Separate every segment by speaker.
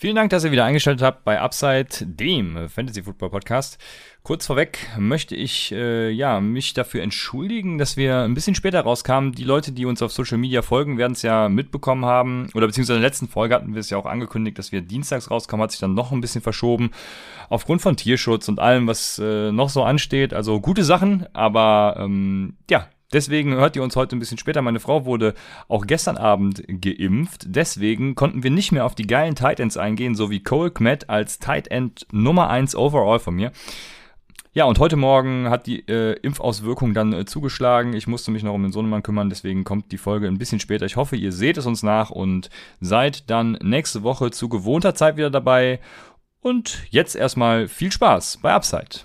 Speaker 1: Vielen Dank, dass ihr wieder eingeschaltet habt bei Upside, dem Fantasy Football Podcast. Kurz vorweg möchte ich äh, ja mich dafür entschuldigen, dass wir ein bisschen später rauskamen. Die Leute, die uns auf Social Media folgen, werden es ja mitbekommen haben. Oder beziehungsweise in der letzten Folge hatten wir es ja auch angekündigt, dass wir dienstags rauskommen, hat sich dann noch ein bisschen verschoben. Aufgrund von Tierschutz und allem, was äh, noch so ansteht. Also gute Sachen, aber ähm, ja, Deswegen hört ihr uns heute ein bisschen später. Meine Frau wurde auch gestern Abend geimpft. Deswegen konnten wir nicht mehr auf die geilen Tight Ends eingehen, so wie Cole Kmet als Tight End Nummer 1 overall von mir. Ja, und heute Morgen hat die äh, Impfauswirkung dann äh, zugeschlagen. Ich musste mich noch um den Sohnemann kümmern, deswegen kommt die Folge ein bisschen später. Ich hoffe, ihr seht es uns nach und seid dann nächste Woche zu gewohnter Zeit wieder dabei. Und jetzt erstmal viel Spaß bei Upside.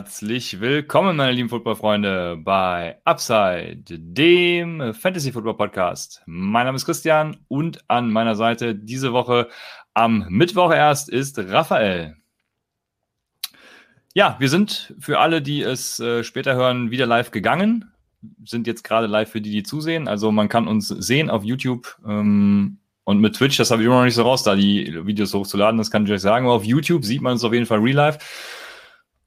Speaker 1: Herzlich willkommen, meine lieben Footballfreunde, bei Upside, dem Fantasy Football Podcast. Mein Name ist Christian und an meiner Seite diese Woche am Mittwoch erst ist Raphael. Ja, wir sind für alle, die es äh, später hören, wieder live gegangen. Sind jetzt gerade live für die, die zusehen. Also man kann uns sehen auf YouTube ähm, und mit Twitch. Das habe ich immer noch nicht so raus, da die Videos hochzuladen. Das kann ich euch sagen. Aber auf YouTube sieht man es auf jeden Fall real life.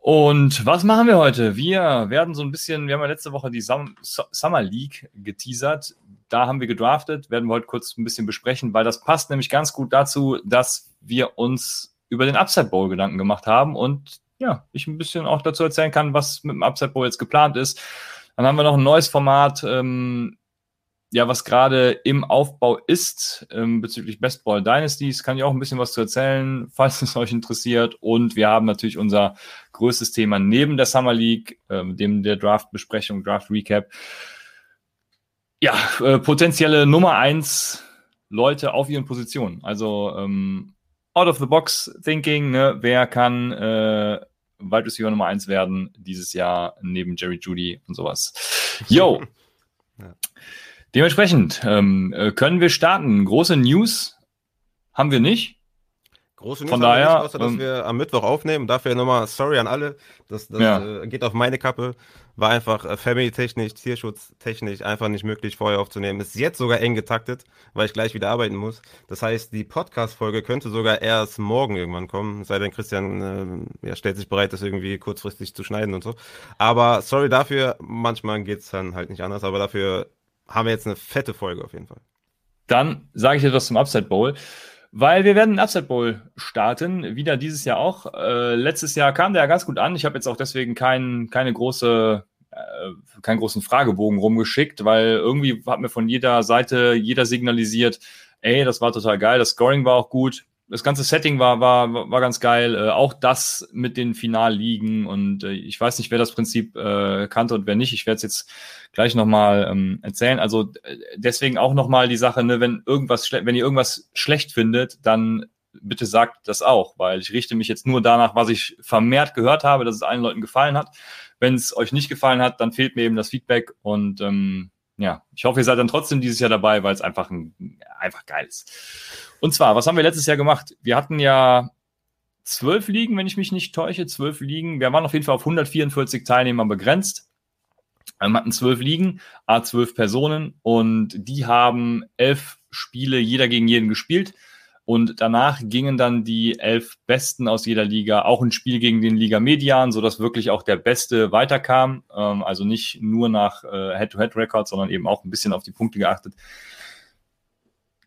Speaker 1: Und was machen wir heute? Wir werden so ein bisschen, wir haben ja letzte Woche die Summer League geteasert. Da haben wir gedraftet, werden wir heute kurz ein bisschen besprechen, weil das passt nämlich ganz gut dazu, dass wir uns über den Upside Bowl Gedanken gemacht haben und ja, ich ein bisschen auch dazu erzählen kann, was mit dem Upside Bowl jetzt geplant ist. Dann haben wir noch ein neues Format, ähm, ja, was gerade im Aufbau ist ähm, bezüglich Best Ball Dynasties, kann ich auch ein bisschen was zu erzählen, falls es euch interessiert. Und wir haben natürlich unser größtes Thema neben der Summer League, ähm, dem der Draft-Besprechung, Draft-Recap. Ja, äh, potenzielle Nummer eins Leute auf ihren Positionen. Also ähm, out of the box thinking, ne? wer kann äh, Wide Receiver Nummer eins werden dieses Jahr neben Jerry Judy und sowas. Yo! ja. Dementsprechend ähm, äh, können wir starten. Große News haben wir nicht.
Speaker 2: Große News Von daher, nicht, außer dass ähm, wir am Mittwoch aufnehmen. Dafür nochmal sorry an alle. Das, das ja. äh, geht auf meine Kappe. War einfach äh, family-technisch, tierschutztechnisch einfach nicht möglich, vorher aufzunehmen. Ist jetzt sogar eng getaktet, weil ich gleich wieder arbeiten muss. Das heißt, die Podcast-Folge könnte sogar erst morgen irgendwann kommen. Sei denn, Christian äh, ja, stellt sich bereit, das irgendwie kurzfristig zu schneiden und so. Aber sorry dafür. Manchmal geht es dann halt nicht anders. Aber dafür haben wir jetzt eine fette Folge auf jeden Fall.
Speaker 1: Dann sage ich etwas zum Upside Bowl, weil wir werden einen Upside Bowl starten, wieder dieses Jahr auch. Äh, letztes Jahr kam der ja ganz gut an. Ich habe jetzt auch deswegen kein, keine große, äh, keinen großen Fragebogen rumgeschickt, weil irgendwie hat mir von jeder Seite jeder signalisiert, ey, das war total geil, das Scoring war auch gut das ganze Setting war, war, war ganz geil. Äh, auch das mit den Finalligen und äh, ich weiß nicht, wer das Prinzip äh, kannte und wer nicht. Ich werde es jetzt gleich nochmal ähm, erzählen. Also äh, deswegen auch nochmal die Sache, ne, wenn irgendwas wenn ihr irgendwas schlecht findet, dann bitte sagt das auch, weil ich richte mich jetzt nur danach, was ich vermehrt gehört habe, dass es allen Leuten gefallen hat. Wenn es euch nicht gefallen hat, dann fehlt mir eben das Feedback und ähm, ja, ich hoffe, ihr seid dann trotzdem dieses Jahr dabei, weil es einfach ein, einfach geil ist. Und zwar, was haben wir letztes Jahr gemacht? Wir hatten ja zwölf Ligen, wenn ich mich nicht täusche, zwölf Ligen. Wir waren auf jeden Fall auf 144 Teilnehmer begrenzt. Wir hatten zwölf Ligen, a zwölf Personen und die haben elf Spiele jeder gegen jeden gespielt. Und danach gingen dann die elf Besten aus jeder Liga auch ein Spiel gegen den Liga Median, sodass wirklich auch der Beste weiterkam. Ähm, also nicht nur nach äh, Head-to-Head-Records, sondern eben auch ein bisschen auf die Punkte geachtet.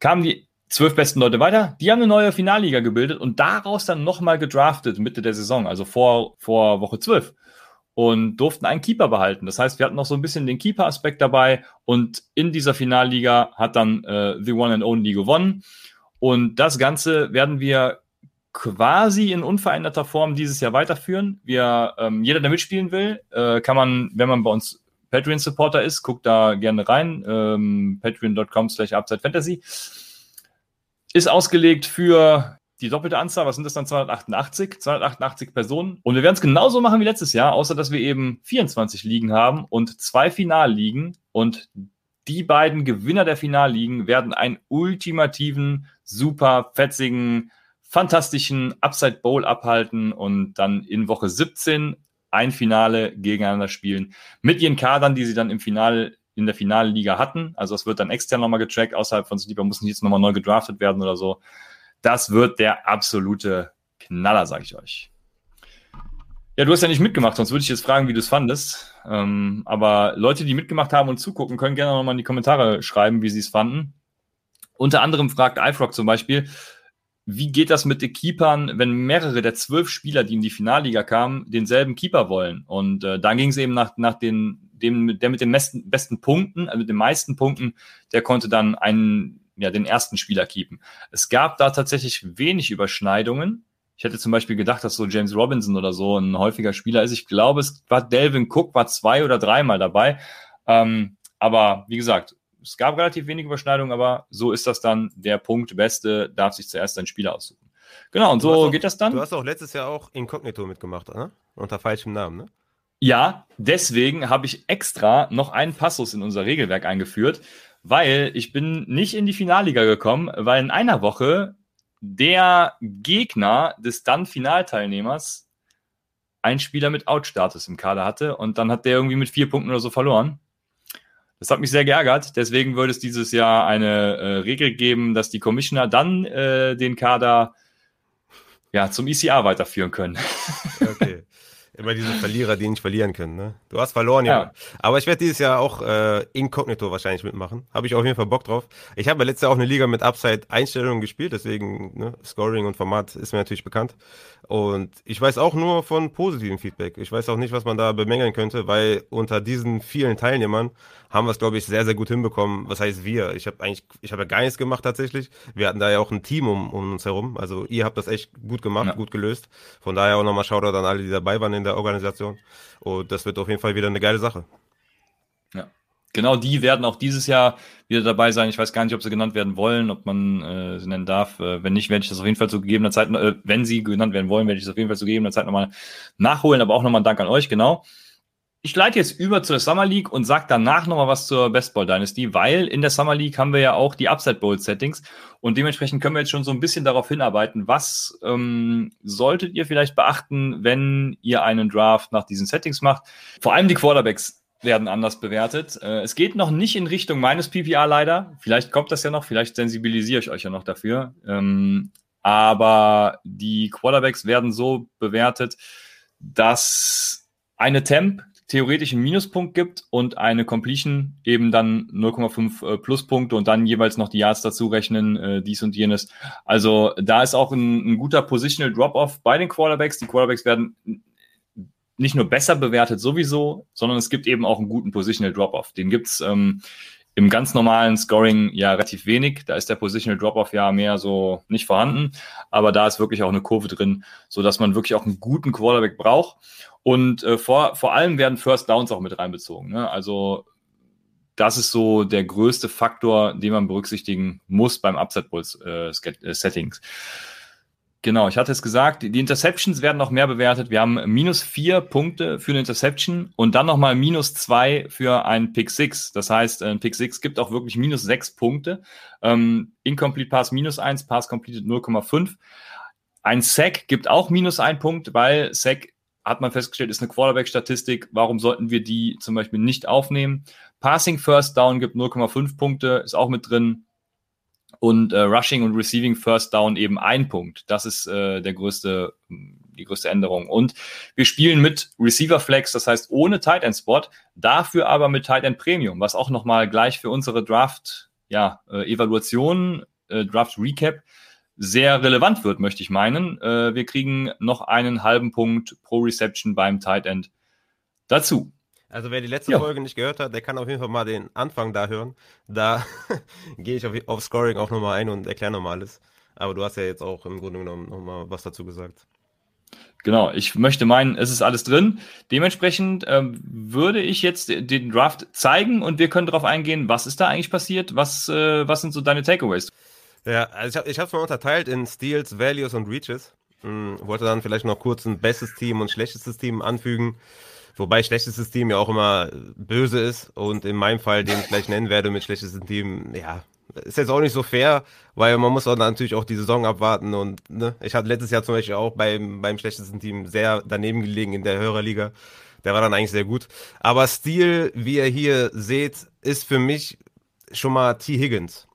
Speaker 1: Kamen die zwölf besten Leute weiter. Die haben eine neue Finalliga gebildet und daraus dann nochmal gedraftet Mitte der Saison, also vor, vor Woche zwölf. Und durften einen Keeper behalten. Das heißt, wir hatten noch so ein bisschen den Keeper-Aspekt dabei und in dieser Finalliga hat dann äh, The One and Only gewonnen. Und das Ganze werden wir quasi in unveränderter Form dieses Jahr weiterführen. Wir, ähm, jeder, der mitspielen will, äh, kann man, wenn man bei uns Patreon-Supporter ist, guckt da gerne rein. Ähm, Patreon.com slash Fantasy. Ist ausgelegt für die doppelte Anzahl, was sind das dann 288? 288 Personen. Und wir werden es genauso machen wie letztes Jahr, außer dass wir eben 24 Ligen haben und zwei Finalligen. Und die beiden Gewinner der Finalligen werden einen ultimativen, super fetzigen, fantastischen Upside Bowl abhalten und dann in Woche 17 ein Finale gegeneinander spielen mit ihren Kadern, die sie dann im Finale in der Finalliga hatten. Also es wird dann extern nochmal getrackt, außerhalb von Sleeper muss nicht jetzt nochmal neu gedraftet werden oder so. Das wird der absolute Knaller, sage ich euch. Ja, du hast ja nicht mitgemacht, sonst würde ich jetzt fragen, wie du es fandest. Ähm, aber Leute, die mitgemacht haben und zugucken, können gerne nochmal in die Kommentare schreiben, wie sie es fanden. Unter anderem fragt iFrog zum Beispiel, wie geht das mit den Keepern, wenn mehrere der zwölf Spieler, die in die Finalliga kamen, denselben Keeper wollen? Und äh, da ging es eben nach, nach den, dem, der mit den besten, besten Punkten, also mit den meisten Punkten, der konnte dann einen, ja, den ersten Spieler keepen. Es gab da tatsächlich wenig Überschneidungen. Ich hätte zum Beispiel gedacht, dass so James Robinson oder so ein häufiger Spieler ist. Ich glaube, es war Delvin Cook, war zwei oder dreimal dabei. Ähm, aber wie gesagt, es gab relativ wenig Überschneidungen, aber so ist das dann. Der Punkt Beste darf sich zuerst ein Spieler aussuchen. Genau, und so auch, geht das dann.
Speaker 2: Du hast auch letztes Jahr auch Inkognito mitgemacht, ne? Unter falschem Namen, ne?
Speaker 1: Ja, deswegen habe ich extra noch einen Passus in unser Regelwerk eingeführt, weil ich bin nicht in die Finalliga gekommen, weil in einer Woche der Gegner des dann Finalteilnehmers einen Spieler mit Out-Status im Kader hatte und dann hat der irgendwie mit vier Punkten oder so verloren. Das hat mich sehr geärgert. Deswegen würde es dieses Jahr eine äh, Regel geben, dass die Commissioner dann äh, den Kader ja, zum ECA weiterführen können.
Speaker 2: Okay. Immer diese Verlierer, die nicht verlieren können. Ne? Du hast verloren, ja. ja. Aber ich werde dieses Jahr auch äh, inkognito wahrscheinlich mitmachen. Habe ich auf jeden Fall Bock drauf. Ich habe ja letztes Jahr auch eine Liga mit Upside-Einstellungen gespielt, deswegen ne, Scoring und Format ist mir natürlich bekannt. Und ich weiß auch nur von positivem Feedback. Ich weiß auch nicht, was man da bemängeln könnte, weil unter diesen vielen Teilnehmern haben wir es, glaube ich, sehr, sehr gut hinbekommen. Was heißt wir? Ich habe eigentlich, ich habe ja gar nichts gemacht tatsächlich. Wir hatten da ja auch ein Team um, um uns herum. Also ihr habt das echt gut gemacht, ja. gut gelöst. Von daher auch nochmal Shoutout an alle, die dabei waren in der Organisation. Und das wird auf jeden Fall wieder eine geile Sache.
Speaker 1: Ja. Genau die werden auch dieses Jahr wieder dabei sein. Ich weiß gar nicht, ob sie genannt werden wollen, ob man äh, sie nennen darf. Äh, wenn nicht, werde ich das auf jeden Fall zu gegebener Zeit, äh, wenn sie genannt werden wollen, werde ich das auf jeden Fall zu gegebener Zeit nochmal nachholen. Aber auch nochmal ein Dank an euch, genau. Ich leite jetzt über zur Summer League und sage danach nochmal was zur Best Ball Dynasty, weil in der Summer League haben wir ja auch die Upside Bowl Settings und dementsprechend können wir jetzt schon so ein bisschen darauf hinarbeiten, was ähm, solltet ihr vielleicht beachten, wenn ihr einen Draft nach diesen Settings macht. Vor allem die Quarterbacks werden anders bewertet. Äh, es geht noch nicht in Richtung meines PPA leider. Vielleicht kommt das ja noch, vielleicht sensibilisiere ich euch ja noch dafür. Ähm, aber die Quarterbacks werden so bewertet, dass eine Temp theoretisch einen Minuspunkt gibt und eine Completion eben dann 0,5 äh, Pluspunkte und dann jeweils noch die Yards dazu rechnen, äh, dies und jenes. Also da ist auch ein, ein guter Positional Drop-Off bei den Quarterbacks. Die Quarterbacks werden nicht nur besser bewertet sowieso, sondern es gibt eben auch einen guten Positional Drop-Off. Den gibt's ähm, im ganz normalen Scoring ja relativ wenig. Da ist der Positional Drop-Off ja mehr so nicht vorhanden. Aber da ist wirklich auch eine Kurve drin, so dass man wirklich auch einen guten Quarterback braucht. Und äh, vor, vor allem werden First Downs auch mit reinbezogen. Ne? Also das ist so der größte Faktor, den man berücksichtigen muss beim Upset Bulls äh, äh Settings. Genau, ich hatte es gesagt, die Interceptions werden noch mehr bewertet. Wir haben minus vier Punkte für eine Interception und dann nochmal minus zwei für ein Pick Six. Das heißt, ein Pick Six gibt auch wirklich minus sechs Punkte. Ähm, Incomplete Pass minus eins, Pass Completed 0,5. Ein Sack gibt auch minus ein Punkt, weil Sack hat man festgestellt, ist eine Quarterback-Statistik. Warum sollten wir die zum Beispiel nicht aufnehmen? Passing First Down gibt 0,5 Punkte, ist auch mit drin und äh, Rushing und Receiving First Down eben ein Punkt. Das ist äh, der größte, die größte Änderung. Und wir spielen mit Receiver Flex, das heißt ohne Tight End Spot, dafür aber mit Tight End Premium, was auch nochmal gleich für unsere Draft, ja, äh, Evaluation, äh, Draft Recap sehr relevant wird, möchte ich meinen. Äh, wir kriegen noch einen halben Punkt pro Reception beim Tight End dazu.
Speaker 2: Also wer die letzte ja. Folge nicht gehört hat, der kann auf jeden Fall mal den Anfang da hören. Da gehe ich auf, auf, Scoring auch nochmal ein und erkläre nochmal alles. Aber du hast ja jetzt auch im Grunde genommen nochmal was dazu gesagt.
Speaker 1: Genau, ich möchte meinen, es ist alles drin. Dementsprechend ähm, würde ich jetzt den Draft zeigen und wir können darauf eingehen, was ist da eigentlich passiert, was, äh, was sind so deine Takeaways?
Speaker 2: Ja, also ich habe es mal unterteilt in Steals, Values und Reaches. Hm, wollte dann vielleicht noch kurz ein bestes Team und schlechtestes Team anfügen. Wobei schlechtestes Team ja auch immer böse ist und in meinem Fall, den ich gleich nennen werde mit schlechtestem Team, ja, ist jetzt auch nicht so fair, weil man muss auch natürlich auch die Saison abwarten und ne, ich hatte letztes Jahr zum Beispiel auch beim, beim schlechtesten Team sehr daneben gelegen in der Hörerliga. Der war dann eigentlich sehr gut. Aber Stil, wie ihr hier seht, ist für mich schon mal T. Higgins.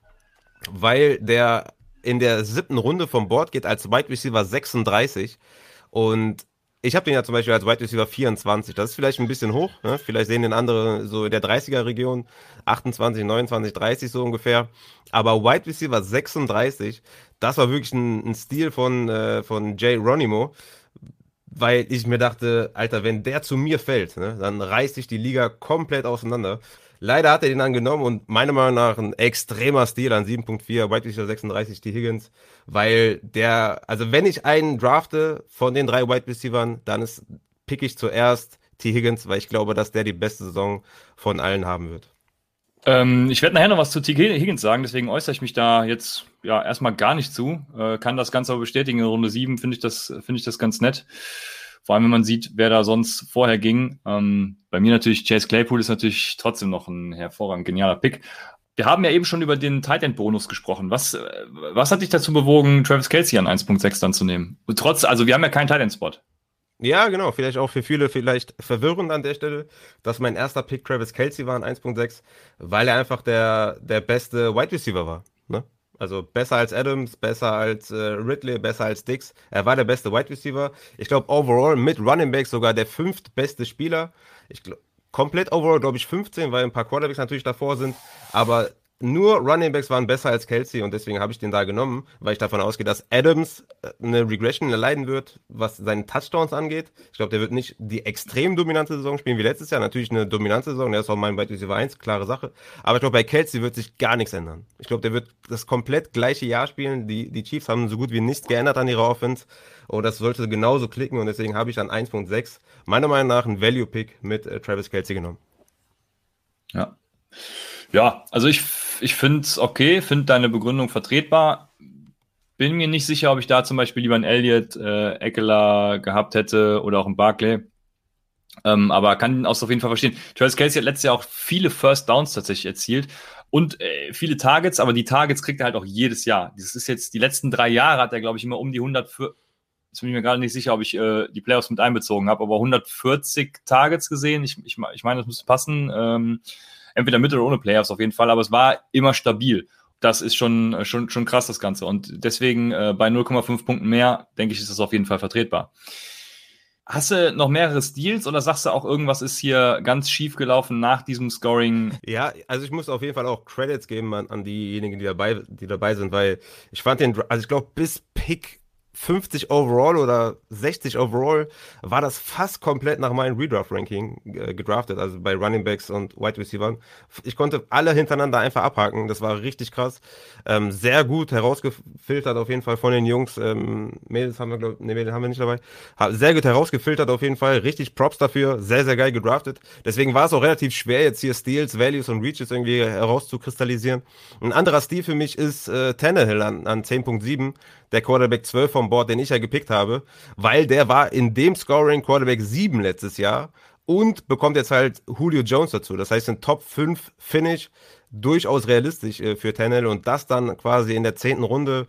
Speaker 2: Weil der in der siebten Runde vom Board geht als Wide Receiver 36 und ich habe den ja zum Beispiel als Wide Receiver 24. Das ist vielleicht ein bisschen hoch. Ne? Vielleicht sehen den andere so in der 30er-Region 28, 29, 30 so ungefähr. Aber Wide Receiver 36, das war wirklich ein, ein Stil von, äh, von Jay Ronimo. Weil ich mir dachte, Alter, wenn der zu mir fällt, ne, dann reißt sich die Liga komplett auseinander. Leider hat er den dann genommen und meiner Meinung nach ein extremer Stil an 7.4, White Receiver 36, die Higgins, weil der, also wenn ich einen drafte von den drei Wide Receivers, dann ist, pick ich zuerst T. Higgins, weil ich glaube, dass der die beste Saison von allen haben wird.
Speaker 1: Ähm, ich werde nachher noch was zu T. Higgins sagen, deswegen äußere ich mich da jetzt ja erstmal gar nicht zu. Äh, kann das Ganze aber bestätigen. In Runde 7 finde ich, das finde ich das ganz nett. Vor allem, wenn man sieht, wer da sonst vorher ging. Ähm, bei mir natürlich, Chase Claypool ist natürlich trotzdem noch ein hervorragend genialer Pick. Wir haben ja eben schon über den Tight End Bonus gesprochen. Was, äh, was hat dich dazu bewogen, Travis Kelsey an 1.6 dann zu nehmen? Trotz, also wir haben ja keinen Tight End Spot.
Speaker 2: Ja, genau. Vielleicht auch für viele vielleicht verwirrend an der Stelle, dass mein erster Pick Travis Kelsey war an 1.6, weil er einfach der, der beste Wide Receiver war. Also besser als Adams, besser als äh, Ridley, besser als Dix. Er war der beste Wide Receiver. Ich glaube, overall mit Running Back sogar der fünftbeste Spieler. Ich glaube, komplett overall, glaube ich, 15, weil ein paar Quarterbacks natürlich davor sind. Aber nur Running Backs waren besser als Kelsey und deswegen habe ich den da genommen, weil ich davon ausgehe, dass Adams äh, eine Regression erleiden wird, was seine Touchdowns angeht. Ich glaube, der wird nicht die extrem dominante Saison spielen wie letztes Jahr. Natürlich eine dominante Saison, der ist auch mein Wide Receiver 1, klare Sache. Aber ich glaube, bei Kelsey wird sich gar nichts ändern. Ich glaube, der wird das komplett gleiche Jahr spielen. Die, die Chiefs haben so gut wie nichts geändert an ihrer Offense und das sollte genauso klicken und deswegen habe ich dann 1.6 meiner Meinung nach einen Value-Pick mit äh, Travis Kelsey genommen.
Speaker 1: Ja. Ja, also ich ich finde es okay, finde deine Begründung vertretbar. Bin mir nicht sicher, ob ich da zum Beispiel lieber einen Elliott, äh, Eckler gehabt hätte oder auch einen Barclay. Ähm, aber kann ihn auch auf jeden Fall verstehen. Travis Kelsey hat letztes Jahr auch viele First Downs tatsächlich erzielt und äh, viele Targets, aber die Targets kriegt er halt auch jedes Jahr. Das ist jetzt die letzten drei Jahre hat er, glaube ich, immer um die 100 für Jetzt bin ich mir gerade nicht sicher, ob ich äh, die Playoffs mit einbezogen habe, aber 140 Targets gesehen. Ich, ich, ich meine, das müsste passen. Ähm, entweder mit oder ohne Playoffs auf jeden Fall, aber es war immer stabil. Das ist schon, äh, schon, schon krass, das Ganze. Und deswegen äh, bei 0,5 Punkten mehr, denke ich, ist das auf jeden Fall vertretbar. Hast du noch mehrere Steals oder sagst du auch, irgendwas ist hier ganz schief gelaufen nach diesem Scoring?
Speaker 2: Ja, also ich muss auf jeden Fall auch Credits geben an, an diejenigen, die dabei, die dabei sind, weil ich fand den, also ich glaube, bis Pick 50 overall oder 60 overall war das fast komplett nach meinem Redraft-Ranking äh, gedraftet, also bei Running Backs und Wide Receivers. Ich konnte alle hintereinander einfach abhaken, das war richtig krass. Ähm, sehr gut herausgefiltert auf jeden Fall von den Jungs. Ähm, Mädels haben wir, glaube nee, Mädels haben wir nicht dabei. Sehr gut herausgefiltert auf jeden Fall, richtig Props dafür, sehr, sehr geil gedraftet. Deswegen war es auch relativ schwer, jetzt hier Steals, Values und Reaches irgendwie herauszukristallisieren. Ein anderer Stil für mich ist äh, Tannehill an, an 10.7 der Quarterback 12 vom Board, den ich ja gepickt habe, weil der war in dem Scoring Quarterback 7 letztes Jahr und bekommt jetzt halt Julio Jones dazu. Das heißt, ein Top 5 Finish durchaus realistisch äh, für Tannehill und das dann quasi in der zehnten Runde.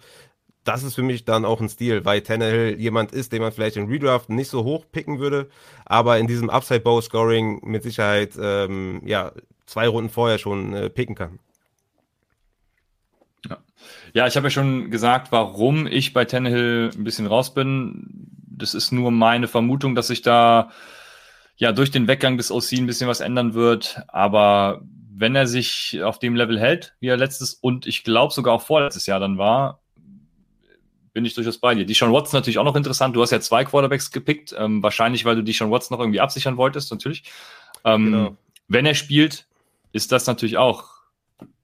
Speaker 2: Das ist für mich dann auch ein Stil, weil Tannehill jemand ist, den man vielleicht in Redraft nicht so hoch picken würde, aber in diesem Upside Bow Scoring mit Sicherheit ähm, ja zwei Runden vorher schon äh, picken kann.
Speaker 1: Ja, ich habe ja schon gesagt, warum ich bei Tannehill ein bisschen raus bin. Das ist nur meine Vermutung, dass sich da ja durch den Weggang des OC ein bisschen was ändern wird. Aber wenn er sich auf dem Level hält, wie er letztes und ich glaube sogar auch vorletztes Jahr dann war, bin ich durchaus bei dir. Die Sean Watson natürlich auch noch interessant. Du hast ja zwei Quarterbacks gepickt, ähm, wahrscheinlich, weil du die Sean Watson noch irgendwie absichern wolltest, natürlich. Ähm, genau. Wenn er spielt, ist das natürlich auch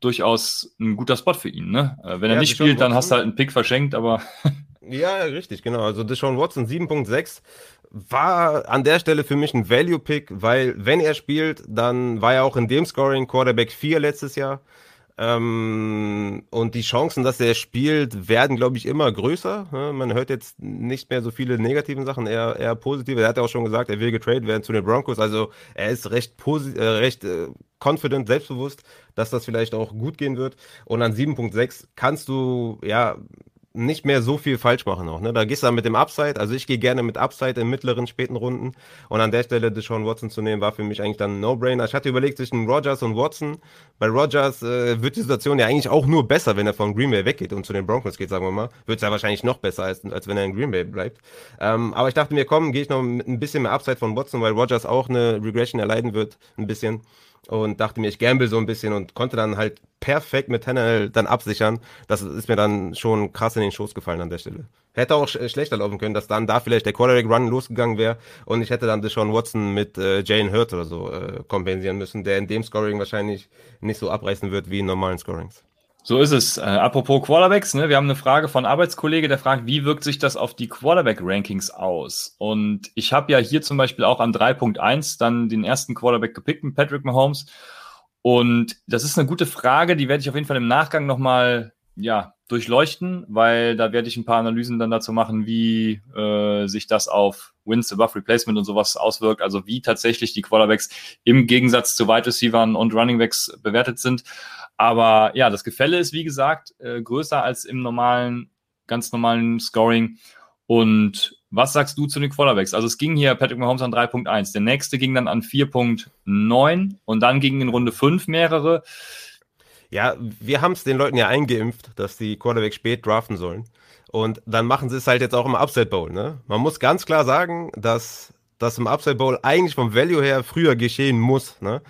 Speaker 1: durchaus ein guter Spot für ihn. Ne? Äh, wenn er ja, nicht spielt, dann hast du halt einen Pick verschenkt, aber.
Speaker 2: ja, richtig, genau. Also Deshaun Watson 7.6 war an der Stelle für mich ein Value-Pick, weil wenn er spielt, dann war er auch in dem Scoring Quarterback 4 letztes Jahr. Ähm, und die Chancen, dass er spielt, werden, glaube ich, immer größer. Ne? Man hört jetzt nicht mehr so viele negativen Sachen, eher, eher positive. Er hat ja auch schon gesagt, er will getradet werden zu den Broncos. Also er ist recht, äh, recht äh, confident, selbstbewusst, dass das vielleicht auch gut gehen wird. Und an 7.6 kannst du, ja, nicht mehr so viel falsch machen auch. Ne? Da gehst du dann mit dem Upside. Also ich gehe gerne mit Upside in mittleren, späten Runden. Und an der Stelle Deshaun Watson zu nehmen, war für mich eigentlich dann ein No-Brainer. Ich hatte überlegt zwischen Rogers und Watson. Bei Rogers äh, wird die Situation ja eigentlich auch nur besser, wenn er von Green Bay weggeht und zu den Broncos geht, sagen wir mal. Wird es ja wahrscheinlich noch besser, als, als wenn er in Green Bay bleibt. Ähm, aber ich dachte mir, komm, gehe ich noch mit ein bisschen mehr Upside von Watson, weil Rogers auch eine Regression erleiden wird, ein bisschen und dachte mir, ich gamble so ein bisschen und konnte dann halt perfekt mit Tannehill dann absichern. Das ist mir dann schon krass in den Schoß gefallen an der Stelle. Hätte auch sch schlechter laufen können, dass dann da vielleicht der Quarterback Run losgegangen wäre und ich hätte dann Deshaun Watson mit äh, Jalen Hurts oder so äh, kompensieren müssen, der in dem Scoring wahrscheinlich nicht so abreißen wird wie in normalen Scorings.
Speaker 1: So ist es. Äh, apropos Quarterbacks, ne? wir haben eine Frage von Arbeitskollege, der fragt, wie wirkt sich das auf die Quarterback-Rankings aus? Und ich habe ja hier zum Beispiel auch an 3.1 dann den ersten Quarterback gepickt Patrick Mahomes. Und das ist eine gute Frage, die werde ich auf jeden Fall im Nachgang nochmal ja, durchleuchten, weil da werde ich ein paar Analysen dann dazu machen, wie äh, sich das auf Wins above Replacement und sowas auswirkt, also wie tatsächlich die Quarterbacks im Gegensatz zu Wide Receivers und Running Backs bewertet sind. Aber ja, das Gefälle ist, wie gesagt, äh, größer als im normalen, ganz normalen Scoring. Und was sagst du zu den Quarterbacks? Also es ging hier Patrick Mahomes an 3.1, der nächste ging dann an 4.9 und dann gingen in Runde 5 mehrere.
Speaker 2: Ja, wir haben es den Leuten ja eingeimpft, dass die Quarterbacks spät draften sollen. Und dann machen sie es halt jetzt auch im Upside Bowl. Ne? Man muss ganz klar sagen, dass das im Upside Bowl eigentlich vom Value her früher geschehen muss. Ne?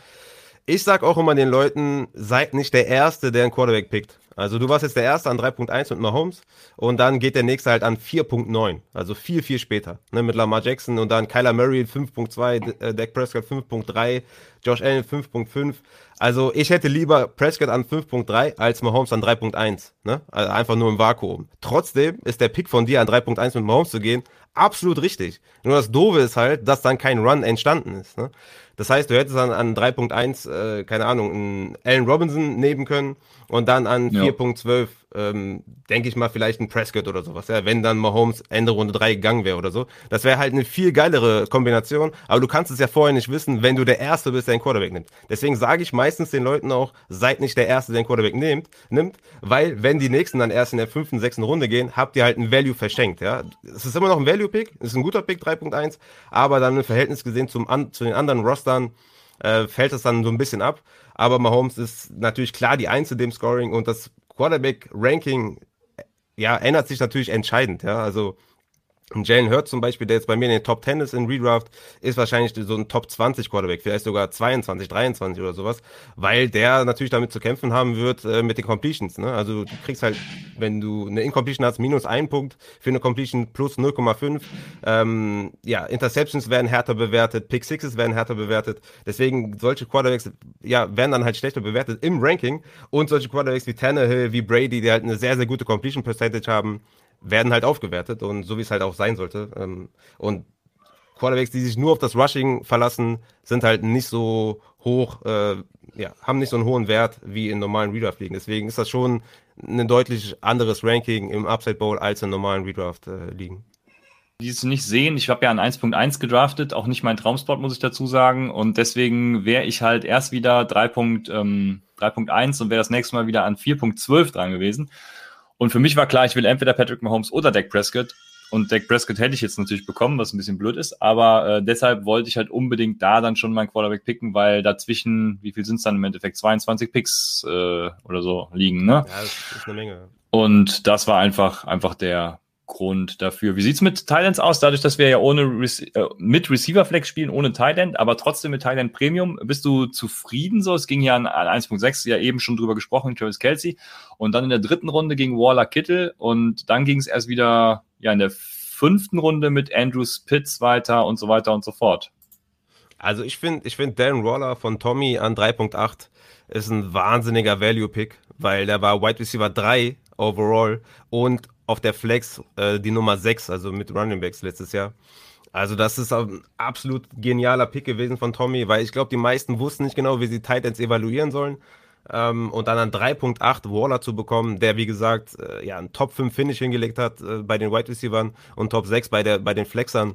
Speaker 2: Ich sag auch immer den Leuten, seid nicht der Erste, der einen Quarterback pickt. Also du warst jetzt der Erste an 3.1 mit Mahomes und dann geht der nächste halt an 4.9, also viel, viel später, ne, mit Lamar Jackson und dann Kyler Murray 5.2, äh, Dak Prescott 5.3, Josh Allen 5.5. Also ich hätte lieber Prescott an 5.3 als Mahomes an 3.1, ne? Also einfach nur im Vakuum. Trotzdem ist der Pick von dir an 3.1 mit Mahomes zu gehen absolut richtig. Nur das Doofe ist halt, dass dann kein Run entstanden ist. Ne? Das heißt, du hättest dann an 3.1, äh, keine Ahnung, einen Allen Robinson nehmen können und dann an ja. 4.12, ähm, denke ich mal, vielleicht ein Prescott oder sowas, ja, wenn dann Mahomes Ende Runde 3 gegangen wäre oder so. Das wäre halt eine viel geilere Kombination, aber du kannst es ja vorher nicht wissen, wenn du der Erste bist, der einen Quarterback nimmt. Deswegen sage ich meistens den Leuten auch, seid nicht der Erste, der einen Quarterback nimmt, nimmt, weil wenn die Nächsten dann erst in der fünften, sechsten Runde gehen, habt ihr halt ein Value verschenkt, ja. Es ist immer noch ein Value-Pick, ist ein guter Pick, 3.1, aber dann im Verhältnis gesehen zum, an, zu den anderen Rostern äh, fällt es dann so ein bisschen ab. Aber Mahomes ist natürlich klar die Eins in dem Scoring und das Quarterback-Ranking ja, ändert sich natürlich entscheidend. Ja, also Jalen Hurts zum Beispiel, der jetzt bei mir in den Top 10 ist in Redraft, ist wahrscheinlich so ein Top 20 Quarterback, vielleicht sogar 22, 23 oder sowas, weil der natürlich damit zu kämpfen haben wird äh, mit den Completions. Ne? Also du kriegst halt, wenn du eine Incompletion hast, minus ein Punkt, für eine Completion plus 0,5. Ähm, ja, Interceptions werden härter bewertet, Pick Sixes werden härter bewertet. Deswegen solche Quarterbacks ja, werden dann halt schlechter bewertet im Ranking und solche Quarterbacks wie Tannehill, wie Brady, die halt eine sehr, sehr gute Completion Percentage haben, werden halt aufgewertet und so wie es halt auch sein sollte. Ähm, und Quarterbacks, die sich nur auf das Rushing verlassen, sind halt nicht so hoch, äh, ja, haben nicht so einen hohen Wert wie in normalen Redraft-Ligen. Deswegen ist das schon ein deutlich anderes Ranking im Upside Bowl als in normalen Redraft-Ligen.
Speaker 1: Die es nicht sehen, ich habe ja an 1.1 gedraftet, auch nicht mein Traumspot, muss ich dazu sagen. Und deswegen wäre ich halt erst wieder 3.1 ähm, und wäre das nächste Mal wieder an 4.12 dran gewesen. Und für mich war klar, ich will entweder Patrick Mahomes oder Dak Prescott. Und Dak Prescott hätte ich jetzt natürlich bekommen, was ein bisschen blöd ist. Aber äh, deshalb wollte ich halt unbedingt da dann schon meinen Quarterback picken, weil dazwischen, wie viel sind es dann im Endeffekt? 22 Picks äh, oder so liegen, ne? Ja, das ist eine Menge. Und das war einfach, einfach der, Grund dafür. Wie sieht's mit Thailands aus? Dadurch, dass wir ja ohne Rece äh, mit Receiver Flex spielen, ohne Thailand, aber trotzdem mit Thailand Premium, bist du zufrieden so? Es ging ja an, an 1.6, ja eben schon drüber gesprochen, Travis Kelsey. Und dann in der dritten Runde gegen Waller Kittel und dann ging es erst wieder ja in der fünften Runde mit Andrew Spitz weiter und so weiter und so fort.
Speaker 2: Also ich finde, ich finde Dan Waller von Tommy an 3.8 ist ein wahnsinniger Value-Pick, weil der war Wide Receiver 3 overall und auf der Flex äh, die Nummer 6, also mit Running Backs letztes Jahr. Also das ist ein absolut genialer Pick gewesen von Tommy, weil ich glaube, die meisten wussten nicht genau, wie sie Titans evaluieren sollen. ähm, und dann an 3.8 Waller zu bekommen, der wie gesagt äh, ja ein Top 5 Finish hingelegt hat äh, bei den Wide Receivers und Top 6 bei, der, bei den Flexern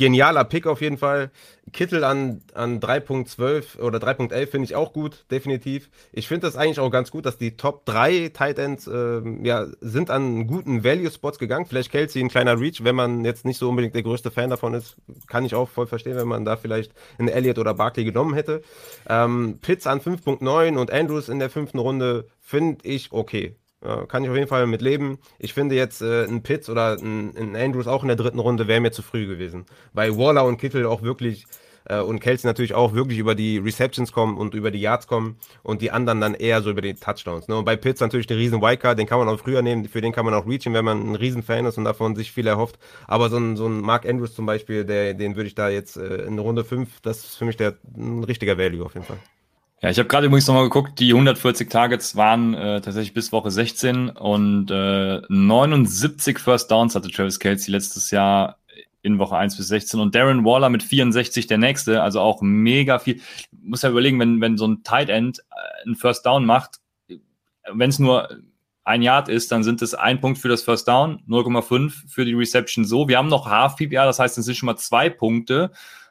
Speaker 2: genialer Pick auf jeden Fall. Kittel an, an 3.12 oder 3.11 finde ich auch gut, definitiv. Ich finde das eigentlich auch ganz gut, dass die Top 3 Tight Ends äh, ja, sind an guten Value-Spots gegangen. Vielleicht Kelsey ein kleiner Reach, wenn man jetzt nicht so unbedingt der größte Fan davon ist. Kann ich auch voll verstehen, wenn man da vielleicht einen Elliott oder Barkley genommen hätte. Ähm, Pitts an 5.9 und Andrews in der fünften Runde finde ich okay. Kann ich auf jeden Fall mit leben. Ich finde jetzt äh, ein Pitts oder ein, ein, Andrews auch in der dritten Runde wäre mir zu früh gewesen. Weil Waller und Kittel auch wirklich äh, und Kelsey natürlich auch wirklich über die Receptions kommen und über die Yards kommen und die anderen dann eher so über die Touchdowns. Ne? Und bei Pitts natürlich der riesen Wildcard, den kann man auch früher nehmen, für den kann man auch reachen, wenn man ein riesen Fan ist und davon sich viel erhofft. Aber so ein, so ein Mark Andrews zum Beispiel, der, den würde ich da jetzt äh, in Runde 5, das ist für mich der, ein richtiger Value auf jeden Fall.
Speaker 1: Ja, ich habe gerade übrigens nochmal geguckt, die 140 Targets waren äh, tatsächlich bis Woche 16 und äh, 79 First Downs hatte Travis Kelsey letztes Jahr in Woche 1 bis 16 und Darren Waller mit 64 der nächste, also auch mega viel. Muss ja überlegen, wenn, wenn so ein Tight End äh, einen First Down macht, wenn es nur ein Yard ist, dann sind es ein Punkt für das First Down, 0,5 für die Reception so. Wir haben noch Half PPR, das heißt, es sind schon mal zwei Punkte,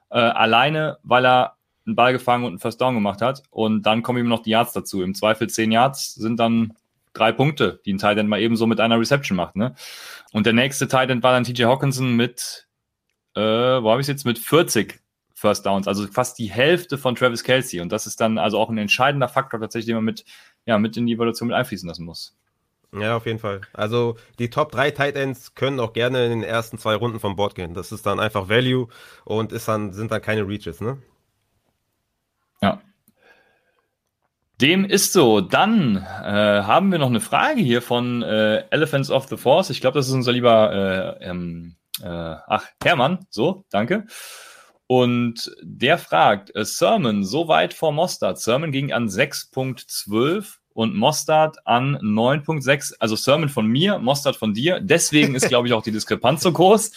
Speaker 1: äh, alleine, weil er einen Ball gefangen und einen First Down gemacht hat. Und dann kommen eben noch die Yards dazu. Im Zweifel zehn Yards sind dann drei Punkte, die ein Tight End mal eben so mit einer Reception macht. Ne? Und der nächste Tight End war dann TJ Hawkinson mit, äh, wo habe ich jetzt, mit 40 First Downs, also fast die Hälfte von Travis Kelsey. Und das ist dann also auch ein entscheidender Faktor tatsächlich, den man mit, ja, mit in die Evaluation mit einfließen lassen muss.
Speaker 2: Ja, auf jeden Fall. Also die Top 3 Tight Ends können auch gerne in den ersten zwei Runden vom Board gehen. Das ist dann einfach Value und ist dann, sind dann keine Reaches, ne?
Speaker 1: Ja. Dem ist so. Dann äh, haben wir noch eine Frage hier von äh, Elephants of the Force. Ich glaube, das ist unser lieber äh, ähm, äh, ach, Hermann. So, danke. Und der fragt, äh, Sermon so weit vor Mostard. Sermon ging an 6.12 und Mostard an 9.6. Also Sermon von mir, Mostard von dir. Deswegen ist, glaube ich, auch die Diskrepanz so groß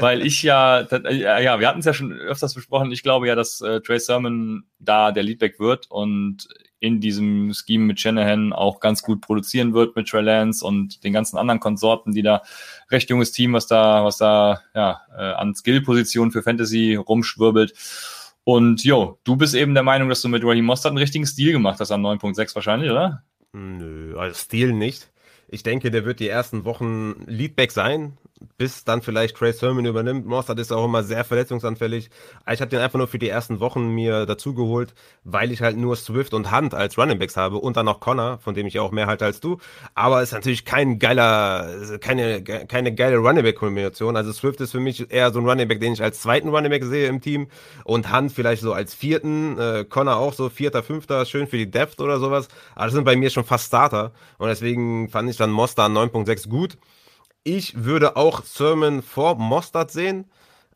Speaker 1: weil ich ja, äh, ja, wir hatten es ja schon öfters besprochen. Ich glaube ja, dass äh, Trey Sermon da der Leadback wird und in diesem Scheme mit Shanahan auch ganz gut produzieren wird mit Trey Lance und den ganzen anderen Konsorten, die da recht junges Team, was da, was da ja, äh, an Skill-Positionen für Fantasy rumschwirbelt. Und jo, du bist eben der Meinung, dass du mit Raheem Mostert einen richtigen Stil gemacht hast an 9.6 wahrscheinlich, oder?
Speaker 2: Nö, also Stil nicht. Ich denke, der wird die ersten Wochen Leadback sein bis dann vielleicht Trey Sermon übernimmt. Mossad ist auch immer sehr verletzungsanfällig. Ich habe den einfach nur für die ersten Wochen mir dazugeholt, weil ich halt nur Swift und Hunt als Running Backs habe und dann noch Connor, von dem ich auch mehr halte als du. Aber ist natürlich kein geiler, keine, keine geile Running Back Kombination. Also Swift ist für mich eher so ein Running Back, den ich als zweiten Running Back sehe im Team und Hunt vielleicht so als vierten, äh, Connor auch so vierter, fünfter, schön für die Depth oder sowas. Aber das sind bei mir schon fast Starter und deswegen fand ich dann Mosta 9.6 gut. Ich würde auch Sermon vor Mostard sehen.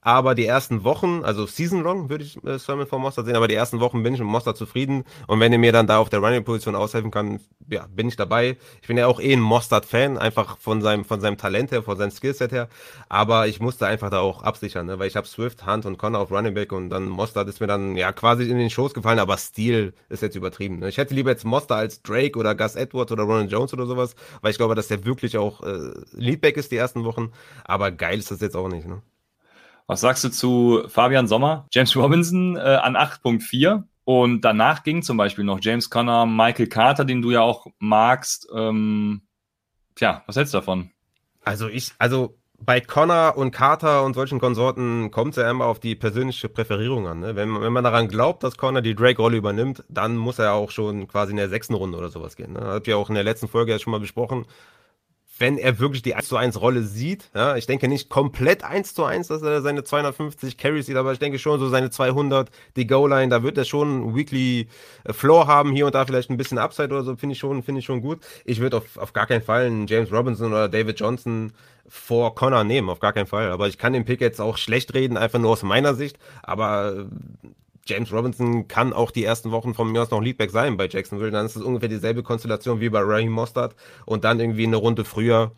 Speaker 2: Aber die ersten Wochen, also Season Long würde ich äh, Sermon vor Mostert sehen, aber die ersten Wochen bin ich mit Mostert zufrieden. Und wenn er mir dann da auf der Running-Position aushelfen kann, ja, bin ich dabei. Ich bin ja auch eh ein Mostert-Fan, einfach von seinem, von seinem Talent her, von seinem Skillset her. Aber ich musste einfach da auch absichern, ne? weil ich habe Swift, Hunt und Connor auf Running Back und dann Mostert ist mir dann ja quasi in den Schoß gefallen, aber Stil ist jetzt übertrieben. Ne? Ich hätte lieber jetzt Mostert als Drake oder Gus Edwards oder Ronald Jones oder sowas, weil ich glaube, dass der wirklich auch äh, Leadback ist die ersten Wochen. Aber geil ist das jetzt auch nicht. Ne?
Speaker 1: Was sagst du zu Fabian Sommer, James Robinson äh, an 8.4? Und danach ging zum Beispiel noch James Conner, Michael Carter, den du ja auch magst. Ähm, tja, was hältst du davon?
Speaker 2: Also ich, also bei Connor und Carter und solchen Konsorten kommt es ja immer auf die persönliche Präferierung an. Ne? Wenn, wenn man daran glaubt, dass Connor die Drake-Rolle übernimmt, dann muss er auch schon quasi in der sechsten Runde oder sowas gehen. Ne? Das hab ich ja auch in der letzten Folge ja schon mal besprochen wenn er wirklich die 1 zu 1 Rolle sieht. Ja, ich denke nicht komplett 1 zu 1, dass er seine 250 Carries sieht, aber ich denke schon so seine 200, die Goal-Line, da wird er schon Weekly äh, Floor haben, hier und da vielleicht ein bisschen Upside oder so, finde ich schon, finde ich schon gut. Ich würde auf, auf gar keinen Fall einen James Robinson oder David Johnson vor Connor nehmen, auf gar keinen Fall. Aber ich kann den Pick jetzt auch schlecht reden, einfach nur aus meiner Sicht. Aber James Robinson kann auch die ersten Wochen von mir aus noch Leadback sein bei Jacksonville. Dann ist es ungefähr dieselbe Konstellation wie bei Raheem Mostert und dann irgendwie eine Runde früher.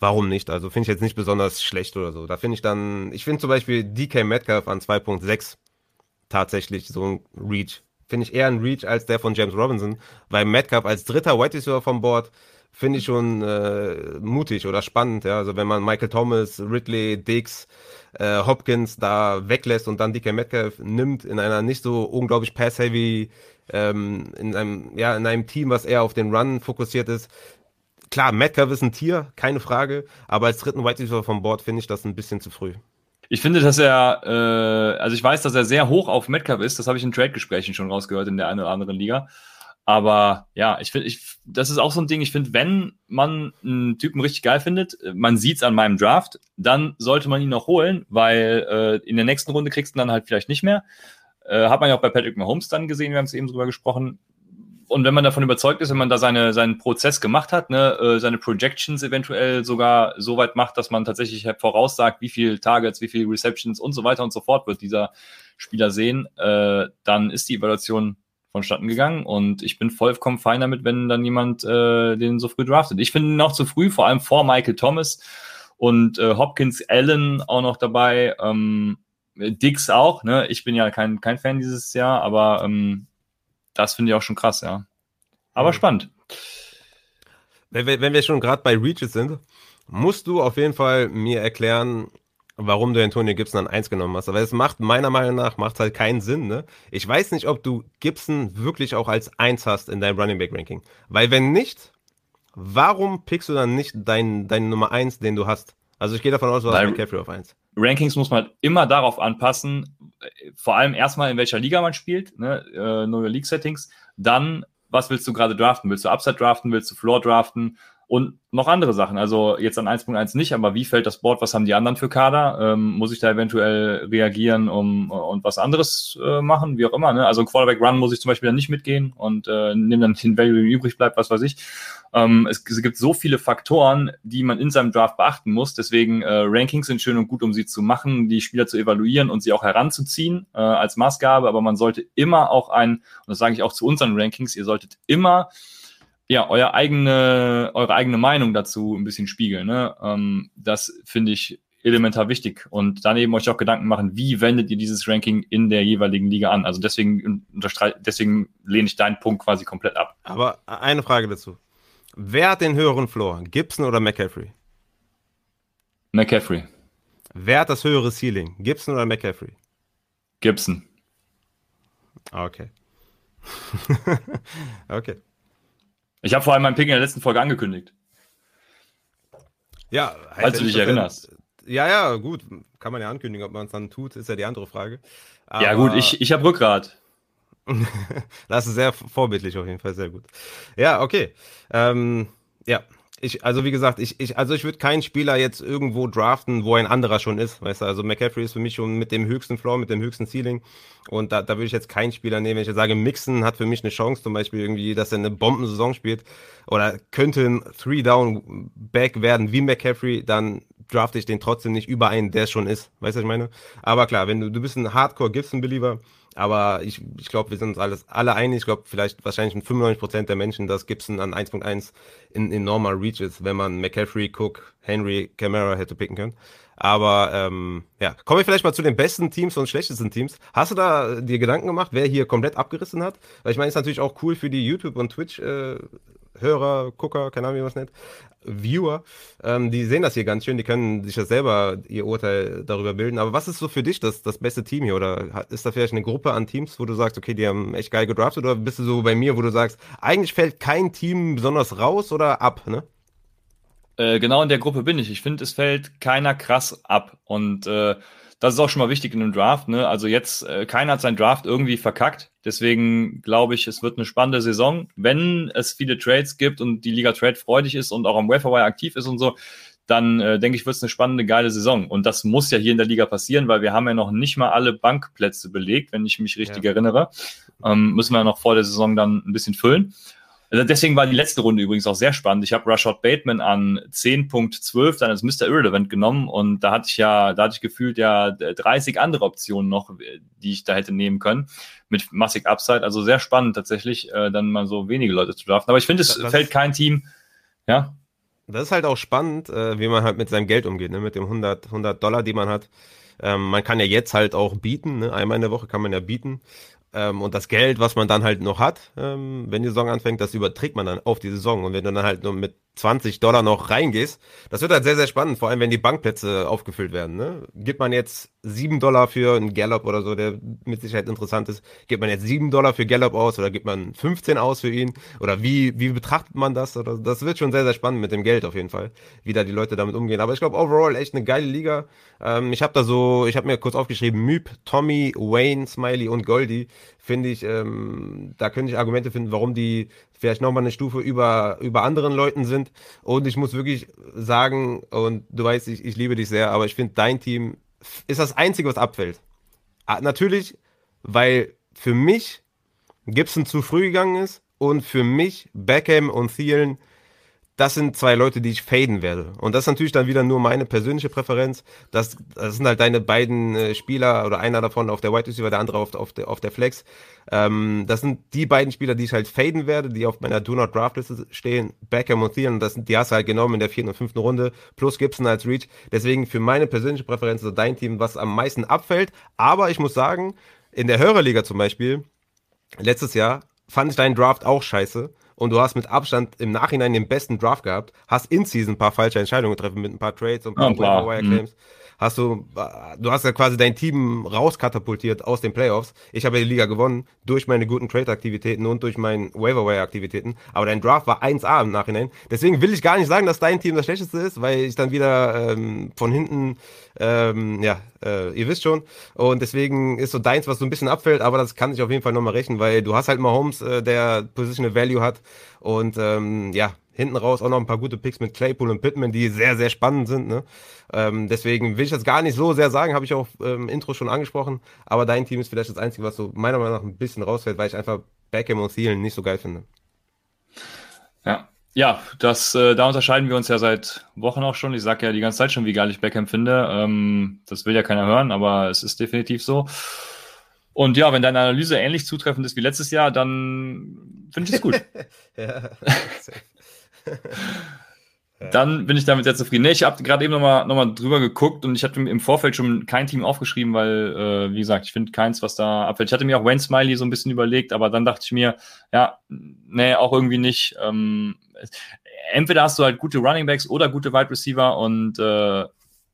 Speaker 2: Warum nicht? Also finde ich jetzt nicht besonders schlecht oder so. Da finde ich dann, ich finde zum Beispiel DK Metcalf an 2.6 tatsächlich so ein Reach finde ich, eher ein Reach als der von James Robinson, weil Metcalf als dritter White Receiver vom Board finde ich schon äh, mutig oder spannend. Ja? Also wenn man Michael Thomas, Ridley, Dix, äh, Hopkins da weglässt und dann DK Metcalf nimmt in einer nicht so unglaublich pass-heavy, ähm, in einem ja in einem Team, was eher auf den Run fokussiert ist. Klar, Metcalf ist ein Tier, keine Frage, aber als dritten White Receiver vom Board finde ich das ein bisschen zu früh.
Speaker 1: Ich finde, dass er, äh, also ich weiß, dass er sehr hoch auf Metcalf ist. Das habe ich in Trade-Gesprächen schon rausgehört in der einen oder anderen Liga. Aber ja, ich finde, ich, das ist auch so ein Ding. Ich finde, wenn man einen Typen richtig geil findet, man sieht's an meinem Draft, dann sollte man ihn noch holen, weil äh, in der nächsten Runde kriegst du ihn dann halt vielleicht nicht mehr. Äh, hat man ja auch bei Patrick Mahomes dann gesehen, wir haben es eben drüber gesprochen und wenn man davon überzeugt ist, wenn man da seine, seinen Prozess gemacht hat, ne, äh, seine Projections eventuell sogar so weit macht, dass man tatsächlich voraussagt, wie viel Targets, wie viel Receptions und so weiter und so fort wird dieser Spieler sehen, äh, dann ist die Evaluation vonstatten gegangen und ich bin vollkommen fein damit, wenn dann jemand äh, den so früh draftet. Ich finde ihn noch zu früh, vor allem vor Michael Thomas und äh, Hopkins Allen auch noch dabei, ähm, Dix auch, ne? Ich bin ja kein, kein Fan dieses Jahr, aber ähm, das finde ich auch schon krass, ja. Aber mhm. spannend.
Speaker 2: Wenn wir, wenn wir schon gerade bei Reaches sind, musst du auf jeden Fall mir erklären, warum du Antonio Gibson an 1 genommen hast. Aber es macht meiner Meinung nach macht halt keinen Sinn. Ne? Ich weiß nicht, ob du Gibson wirklich auch als 1 hast in deinem Running Back Ranking. Weil wenn nicht, warum pickst du dann nicht deinen dein Nummer 1, den du hast? Also ich gehe davon aus, du hast McCaffrey auf 1.
Speaker 1: Rankings muss man immer darauf anpassen, vor allem erstmal in welcher Liga man spielt, ne, äh, neue League-Settings, dann, was willst du gerade draften? Willst du Upside draften? Willst du Floor draften? Und noch andere Sachen. Also jetzt an 1.1 nicht, aber wie fällt das Board? Was haben die anderen für Kader? Ähm, muss ich da eventuell reagieren um, und was anderes äh, machen? Wie auch immer. Ne? Also ein Quarterback Run muss ich zum Beispiel dann nicht mitgehen und äh, nehme dann den Value, der übrig bleibt, was weiß ich. Ähm, es, es, gibt so viele Faktoren, die man in seinem Draft beachten muss. Deswegen äh, Rankings sind schön und gut, um sie zu machen, die Spieler zu evaluieren und sie auch heranzuziehen äh, als Maßgabe. Aber man sollte immer auch ein, und das sage ich auch zu unseren Rankings, ihr solltet immer ja, euer eigene, eure eigene Meinung dazu ein bisschen spiegeln. Ne? Ähm, das finde ich elementar wichtig. Und daneben euch auch Gedanken machen, wie wendet ihr dieses Ranking in der jeweiligen Liga an? Also deswegen, deswegen lehne ich deinen Punkt quasi komplett ab.
Speaker 2: Aber eine Frage dazu. Wer hat den höheren Floor? Gibson oder McCaffrey?
Speaker 1: McCaffrey.
Speaker 2: Wer hat das höhere Ceiling? Gibson oder McCaffrey?
Speaker 1: Gibson.
Speaker 2: Okay. okay.
Speaker 1: Ich habe vor allem meinen Pick in der letzten Folge angekündigt.
Speaker 2: Ja,
Speaker 1: falls du dich erinnerst.
Speaker 2: Ja, ja, gut. Kann man ja ankündigen, ob man es dann tut, ist ja die andere Frage.
Speaker 1: Aber ja, gut, ich, ich habe Rückgrat.
Speaker 2: das ist sehr vorbildlich auf jeden Fall, sehr gut. Ja, okay. Ähm, ja, ich, also wie gesagt, ich, ich, also ich würde keinen Spieler jetzt irgendwo draften, wo ein anderer schon ist. Weißt du, also McCaffrey ist für mich schon mit dem höchsten Floor, mit dem höchsten Ceiling. Und da, da würde ich jetzt keinen Spieler nehmen. Wenn ich jetzt sage, Mixon hat für mich eine Chance, zum Beispiel irgendwie, dass er eine Bombensaison spielt oder könnte ein Three-Down-Back werden wie McCaffrey, dann drafte ich den trotzdem nicht über einen, der schon ist. Weißt du, was ich meine? Aber klar, wenn du, du bist ein Hardcore-Gibson-Believer, aber ich, ich glaube, wir sind uns alles, alle einig. Ich glaube, vielleicht wahrscheinlich 95% der Menschen, dass Gibson an 1.1 in enormer Reach ist, wenn man McCaffrey, Cook, Henry, Camara hätte picken können. Aber ähm, ja, kommen wir vielleicht mal zu den besten Teams und schlechtesten Teams. Hast du da dir Gedanken gemacht, wer hier komplett abgerissen hat? Weil ich meine, ist natürlich auch cool für die YouTube- und Twitch- äh, Hörer, Gucker, keine Ahnung, wie man es nennt, Viewer, ähm, die sehen das hier ganz schön, die können sich das selber ihr Urteil darüber bilden. Aber was ist so für dich das, das beste Team hier? Oder ist da vielleicht eine Gruppe an Teams, wo du sagst, okay, die haben echt geil gedraftet? Oder bist du so bei mir, wo du sagst, eigentlich fällt kein Team besonders raus oder ab, ne?
Speaker 1: Äh, genau in der Gruppe bin ich. Ich finde, es fällt keiner krass ab. Und äh, das ist auch schon mal wichtig in einem Draft. Ne? Also jetzt, äh, keiner hat seinen Draft irgendwie verkackt. Deswegen glaube ich, es wird eine spannende Saison. Wenn es viele Trades gibt und die Liga Trade freudig ist und auch am Waferwire aktiv ist und so, dann äh, denke ich, wird es eine spannende, geile Saison. Und das muss ja hier in der Liga passieren, weil wir haben ja noch nicht mal alle Bankplätze belegt, wenn ich mich richtig ja. erinnere. Ähm, müssen wir ja noch vor der Saison dann ein bisschen füllen. Also deswegen war die letzte Runde übrigens auch sehr spannend. Ich habe Rashad Bateman an 10.12 dann als Mr. Irrelevant genommen und da hatte ich ja, da hatte ich gefühlt ja 30 andere Optionen noch, die ich da hätte nehmen können mit massig Upside. Also sehr spannend tatsächlich, äh, dann mal so wenige Leute zu draften. Aber ich finde, es das fällt kein Team, ja.
Speaker 2: Das ist halt auch spannend, äh, wie man halt mit seinem Geld umgeht, ne? mit dem 100, 100 Dollar, die man hat. Ähm, man kann ja jetzt halt auch bieten, ne? einmal in der Woche kann man ja bieten. Ähm, und das Geld, was man dann halt noch hat, ähm, wenn die Saison anfängt, das überträgt man dann auf die Saison. Und wenn du dann halt nur mit 20 Dollar noch reingehst, das wird halt sehr, sehr spannend, vor allem wenn die Bankplätze aufgefüllt werden. Ne? Gibt man jetzt 7 Dollar für einen Gallup oder so, der mit Sicherheit interessant ist, gibt man jetzt 7 Dollar für Gallup aus oder gibt man 15 aus für ihn? Oder wie, wie betrachtet man das? Das wird schon sehr, sehr spannend mit dem Geld auf jeden Fall, wie da die Leute damit umgehen. Aber ich glaube, overall echt eine geile Liga. Ähm, ich habe da so, ich habe mir kurz aufgeschrieben, Myp, Tommy, Wayne, Smiley und Goldie finde ich, ähm, da könnte ich Argumente finden, warum die vielleicht nochmal eine Stufe über, über anderen Leuten sind. Und ich muss wirklich sagen, und du weißt, ich, ich liebe dich sehr, aber ich finde, dein Team ist das Einzige, was abfällt. Ah, natürlich, weil für mich Gibson zu früh gegangen ist und für mich Beckham und Thielen das sind zwei Leute, die ich faden werde. Und das ist natürlich dann wieder nur meine persönliche Präferenz. Das, das sind halt deine beiden äh, Spieler oder einer davon auf der White Receiver, der andere auf, auf, der, auf der Flex. Ähm, das sind die beiden Spieler, die ich halt faden werde, die auf meiner Do Not Draft Liste stehen. Beckham und Thielen, das sind, die hast du halt genommen in der vierten und fünften Runde, plus Gibson als Reach. Deswegen für meine persönliche Präferenz ist dein Team, was am meisten abfällt. Aber ich muss sagen, in der Hörerliga zum Beispiel, letztes Jahr fand ich deinen Draft auch scheiße und du hast mit Abstand im Nachhinein den besten Draft gehabt, hast in Season ein paar falsche Entscheidungen getroffen mit ein paar Trades und ein paar ja, Claims. Mhm. Hast du, du hast ja quasi dein Team rauskatapultiert aus den Playoffs. Ich habe die Liga gewonnen durch meine guten Trade-Aktivitäten und durch meine Waiver-Wire-Aktivitäten. Aber dein Draft war 1A im Nachhinein. Deswegen will ich gar nicht sagen, dass dein Team das schlechteste ist, weil ich dann wieder ähm, von hinten, ähm, ja, äh, ihr wisst schon. Und deswegen ist so deins, was so ein bisschen abfällt, aber das kann ich auf jeden Fall nochmal rechnen, weil du hast halt mal Holmes, äh, der Positional Value hat. Und ähm, ja, hinten raus auch noch ein paar gute Picks mit Claypool und Pittman, die sehr, sehr spannend sind. Ne? Ähm, deswegen will ich das gar nicht so sehr sagen, habe ich auch im Intro schon angesprochen. Aber dein Team ist vielleicht das Einzige, was so meiner Meinung nach ein bisschen rausfällt, weil ich einfach Beckham und Thielen nicht so geil finde.
Speaker 1: Ja, ja, das, äh, da unterscheiden wir uns ja seit Wochen auch schon. Ich sage ja die ganze Zeit schon, wie geil ich Beckham finde. Ähm, das will ja keiner hören, aber es ist definitiv so. Und ja, wenn deine Analyse ähnlich zutreffend ist wie letztes Jahr, dann finde ich es gut. ja, Dann bin ich damit sehr zufrieden. Nee, ich habe gerade eben nochmal noch mal drüber geguckt und ich hatte im Vorfeld schon kein Team aufgeschrieben, weil, äh, wie gesagt, ich finde keins, was da abfällt. Ich hatte mir auch Wayne Smiley so ein bisschen überlegt, aber dann dachte ich mir, ja, nee, auch irgendwie nicht. Ähm, entweder hast du halt gute Running Backs oder gute Wide Receiver und äh,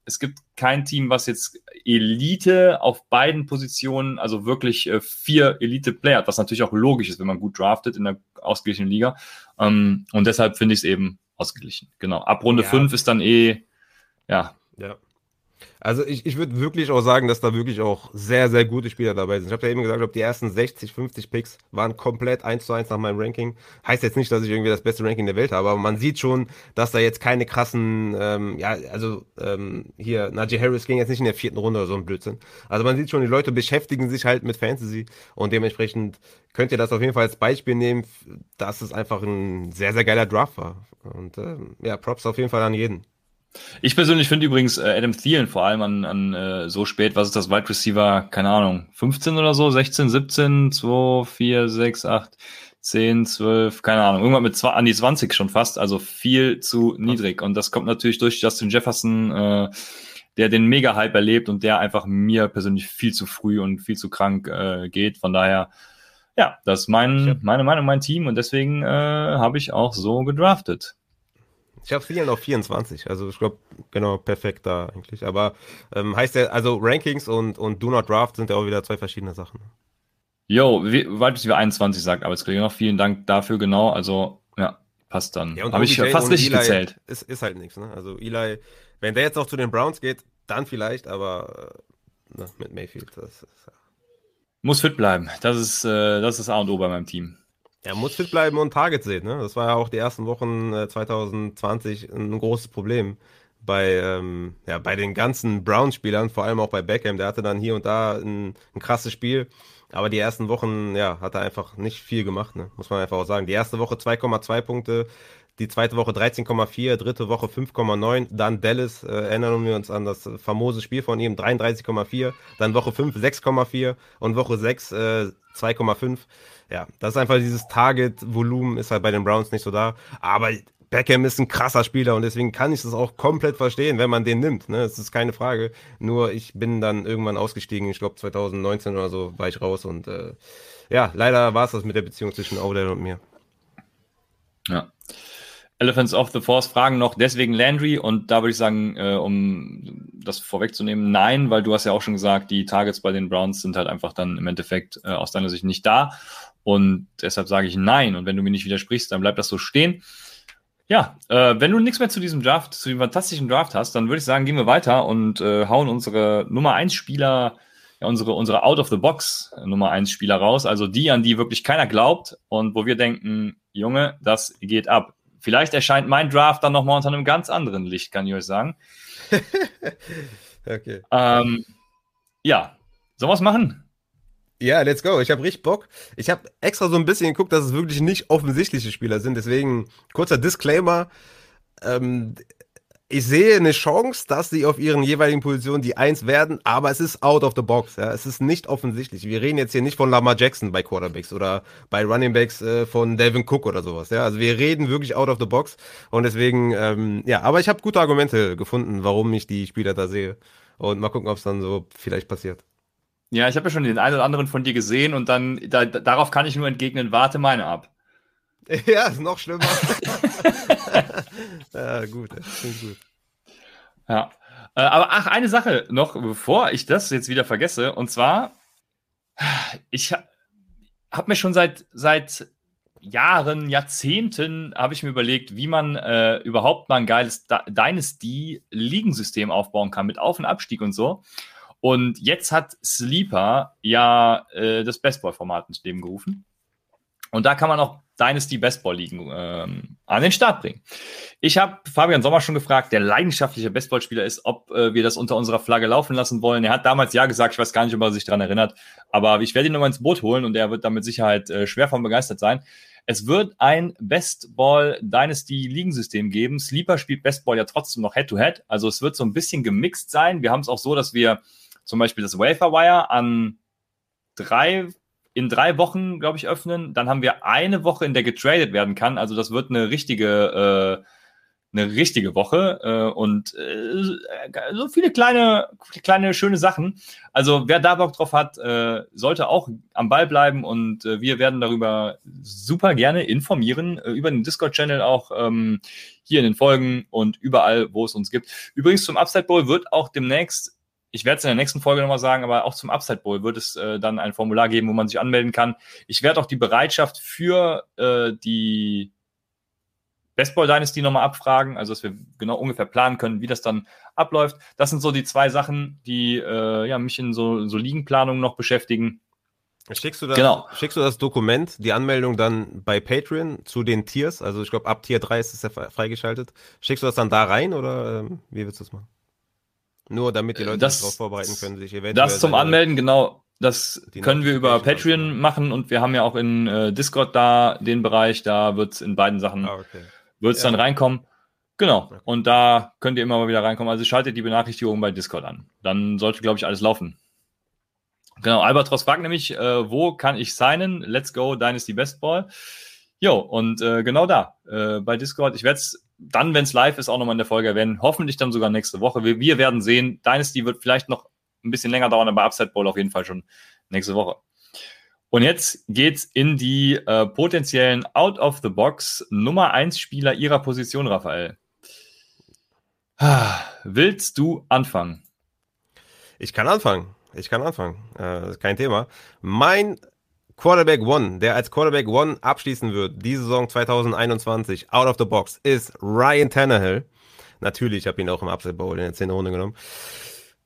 Speaker 1: es gibt kein Team, was jetzt Elite auf beiden Positionen, also wirklich äh, vier Elite-Player hat, was natürlich auch logisch ist, wenn man gut draftet in der ausgeglichenen Liga. Ähm, und deshalb finde ich es eben ausgeglichen. Genau. Ab Runde 5 ja. ist dann eh, ja.
Speaker 2: Ja. Also ich, ich würde wirklich auch sagen, dass da wirklich auch sehr, sehr gute Spieler dabei sind. Ich habe ja eben gesagt, ob die ersten 60, 50 Picks waren komplett 1 zu 1 nach meinem Ranking. Heißt jetzt nicht, dass ich irgendwie das beste Ranking der Welt habe, aber man sieht schon, dass da jetzt keine krassen, ähm, ja, also ähm, hier, Najee Harris ging jetzt nicht in der vierten Runde oder so ein Blödsinn. Also man sieht schon, die Leute beschäftigen sich halt mit Fantasy und dementsprechend könnt ihr das auf jeden Fall als Beispiel nehmen, dass es einfach ein sehr, sehr geiler Draft war. Und äh, ja, Props auf jeden Fall an jeden.
Speaker 1: Ich persönlich finde übrigens äh, Adam Thielen vor allem an, an äh, so spät, was ist das Wide Receiver, keine Ahnung, 15 oder so, 16, 17, 2, 4, 6, 8, 10, 12, keine Ahnung, irgendwann mit zwei, an die 20 schon fast, also viel zu niedrig. Und das kommt natürlich durch Justin Jefferson, äh, der den Mega-Hype erlebt und der einfach mir persönlich viel zu früh und viel zu krank äh, geht. Von daher, ja, das ist mein, meine Meinung, mein Team und deswegen äh, habe ich auch so gedraftet.
Speaker 2: Ich habe Thielen auf 24, also ich glaube, genau, perfekt da eigentlich. Aber ähm, heißt ja, also Rankings und, und Do Not Draft sind ja auch wieder zwei verschiedene Sachen.
Speaker 1: Jo, warte, wie 21 sagt Arbeitskollege noch. Vielen Dank dafür, genau. Also, ja, passt dann. Ja, Habe ich fast richtig Eli gezählt.
Speaker 2: Ist, ist halt nichts, ne? Also Eli, wenn der jetzt noch zu den Browns geht, dann vielleicht, aber äh, ne, mit Mayfield, das ist.
Speaker 1: Muss fit bleiben. Das ist, äh, das ist A und O bei meinem Team.
Speaker 2: Er muss fit bleiben und Target sehen. Ne? Das war ja auch die ersten Wochen äh, 2020 ein großes Problem bei, ähm, ja, bei den ganzen Browns-Spielern, vor allem auch bei Beckham. Der hatte dann hier und da ein, ein krasses Spiel. Aber die ersten Wochen, ja, hat er einfach nicht viel gemacht, ne? muss man einfach auch sagen. Die erste Woche 2,2 Punkte, die zweite Woche 13,4, dritte Woche 5,9, dann Dallas, äh, erinnern wir uns an das famose Spiel von ihm, 33,4, dann Woche 5 6,4 und Woche 6 äh, 2,5 ja, das ist einfach dieses Target-Volumen ist halt bei den Browns nicht so da. Aber Beckham ist ein krasser Spieler und deswegen kann ich das auch komplett verstehen, wenn man den nimmt. Ne? Das ist keine Frage. Nur ich bin dann irgendwann ausgestiegen. Ich glaube 2019 oder so war ich raus und äh, ja, leider war es das mit der Beziehung zwischen Odell und mir.
Speaker 1: Ja. Elephants of the Force fragen noch deswegen Landry und da würde ich sagen, äh, um das vorwegzunehmen, nein, weil du hast ja auch schon gesagt, die Targets bei den Browns sind halt einfach dann im Endeffekt äh, aus deiner Sicht nicht da und deshalb sage ich nein und wenn du mir nicht widersprichst, dann bleibt das so stehen. Ja, äh, wenn du nichts mehr zu diesem Draft, zu dem fantastischen Draft hast, dann würde ich sagen, gehen wir weiter und äh, hauen unsere Nummer 1 Spieler, ja, unsere, unsere Out-of-the-Box Nummer 1 Spieler raus, also die, an die wirklich keiner glaubt und wo wir denken, Junge, das geht ab. Vielleicht erscheint mein Draft dann nochmal unter einem ganz anderen Licht, kann ich euch sagen. okay. Ähm, ja, sollen wir es machen?
Speaker 2: Ja, let's go. Ich habe richtig Bock. Ich habe extra so ein bisschen geguckt, dass es wirklich nicht offensichtliche Spieler sind. Deswegen kurzer Disclaimer. Ähm, ich sehe eine Chance, dass sie auf ihren jeweiligen Positionen die Eins werden, aber es ist out of the box. Ja. Es ist nicht offensichtlich. Wir reden jetzt hier nicht von Lamar Jackson bei Quarterbacks oder bei Running Backs äh, von Devin Cook oder sowas. Ja. Also wir reden wirklich out of the box und deswegen, ähm, ja, aber ich habe gute Argumente gefunden, warum ich die Spieler da sehe. Und mal gucken, ob es dann so vielleicht passiert.
Speaker 1: Ja, ich habe ja schon den einen oder anderen von dir gesehen und dann da, darauf kann ich nur entgegnen, warte meine ab.
Speaker 2: Ja, ist noch schlimmer. ja, gut, klingt gut.
Speaker 1: Ja. Äh, aber ach, eine Sache noch, bevor ich das jetzt wieder vergesse, und zwar, ich habe mir schon seit, seit Jahren, Jahrzehnten habe ich mir überlegt, wie man äh, überhaupt mal ein geiles Dynasty-Ligensystem aufbauen kann mit Auf- und Abstieg und so. Und jetzt hat Sleeper ja äh, das Bestball-Format ins Leben gerufen. Und da kann man auch Dynasty Bestball ligen ähm, an den Start bringen. Ich habe Fabian Sommer schon gefragt, der leidenschaftliche Bestballspieler ist, ob äh, wir das unter unserer Flagge laufen lassen wollen. Er hat damals ja gesagt, ich weiß gar nicht, ob er sich daran erinnert, aber ich werde ihn nochmal ins Boot holen und er wird da mit Sicherheit äh, schwer von begeistert sein. Es wird ein Bestball Dynasty Ligensystem geben. Sleeper spielt Bestball ja trotzdem noch Head-to-Head. -Head. Also es wird so ein bisschen gemixt sein. Wir haben es auch so, dass wir zum Beispiel das Wafer Wire an drei in drei Wochen, glaube ich, öffnen. Dann haben wir eine Woche, in der getradet werden kann. Also das wird eine richtige, äh, eine richtige Woche äh, und äh, so viele kleine, kleine schöne Sachen. Also wer da Bock drauf hat, äh, sollte auch am Ball bleiben und äh, wir werden darüber super gerne informieren äh, über den Discord-Channel auch ähm, hier in den Folgen und überall, wo es uns gibt. Übrigens zum Upside Bowl wird auch demnächst ich werde es in der nächsten Folge nochmal sagen, aber auch zum Upside Bowl wird es äh, dann ein Formular geben, wo man sich anmelden kann. Ich werde auch die Bereitschaft für äh, die Bestball Dynasty nochmal abfragen, also dass wir genau ungefähr planen können, wie das dann abläuft. Das sind so die zwei Sachen, die äh, ja, mich in so, so Liegenplanungen noch beschäftigen.
Speaker 2: Schickst du, das, genau. schickst du das Dokument, die Anmeldung dann bei Patreon zu den Tiers? Also ich glaube, ab Tier 3 ist es ja freigeschaltet. Schickst du das dann da rein oder ähm, wie willst du das machen? Nur damit die Leute das, sich darauf vorbereiten können, sich
Speaker 1: eventuell. Das zum Anmelden, genau. Das können wir über Patreon machen und wir haben ja auch in äh, Discord da den Bereich, da wird es in beiden Sachen ah, okay. wird's ja. dann reinkommen. Genau. Okay. Und da könnt ihr immer mal wieder reinkommen. Also schaltet die Benachrichtigung bei Discord an. Dann sollte, glaube ich, alles laufen. Genau, Albatros fragt nämlich, äh, wo kann ich signen? Let's go, Dynasty Best Ball. Jo, und äh, genau da, äh, bei Discord. Ich werde es dann, wenn es live ist, auch nochmal in der Folge erwähnen. Hoffentlich dann sogar nächste Woche. Wir, wir, werden sehen. Dynasty wird vielleicht noch ein bisschen länger dauern, aber Upside Bowl auf jeden Fall schon nächste Woche. Und jetzt geht's in die äh, potenziellen Out of the Box Nummer 1 Spieler ihrer Position, Raphael. Willst du anfangen?
Speaker 2: Ich kann anfangen. Ich kann anfangen. Äh, kein Thema. Mein Quarterback One, der als Quarterback One abschließen wird, die Saison 2021, out of the box, ist Ryan Tannehill. Natürlich, ich habe ihn auch im Upset Bowl in der 10. Runde genommen.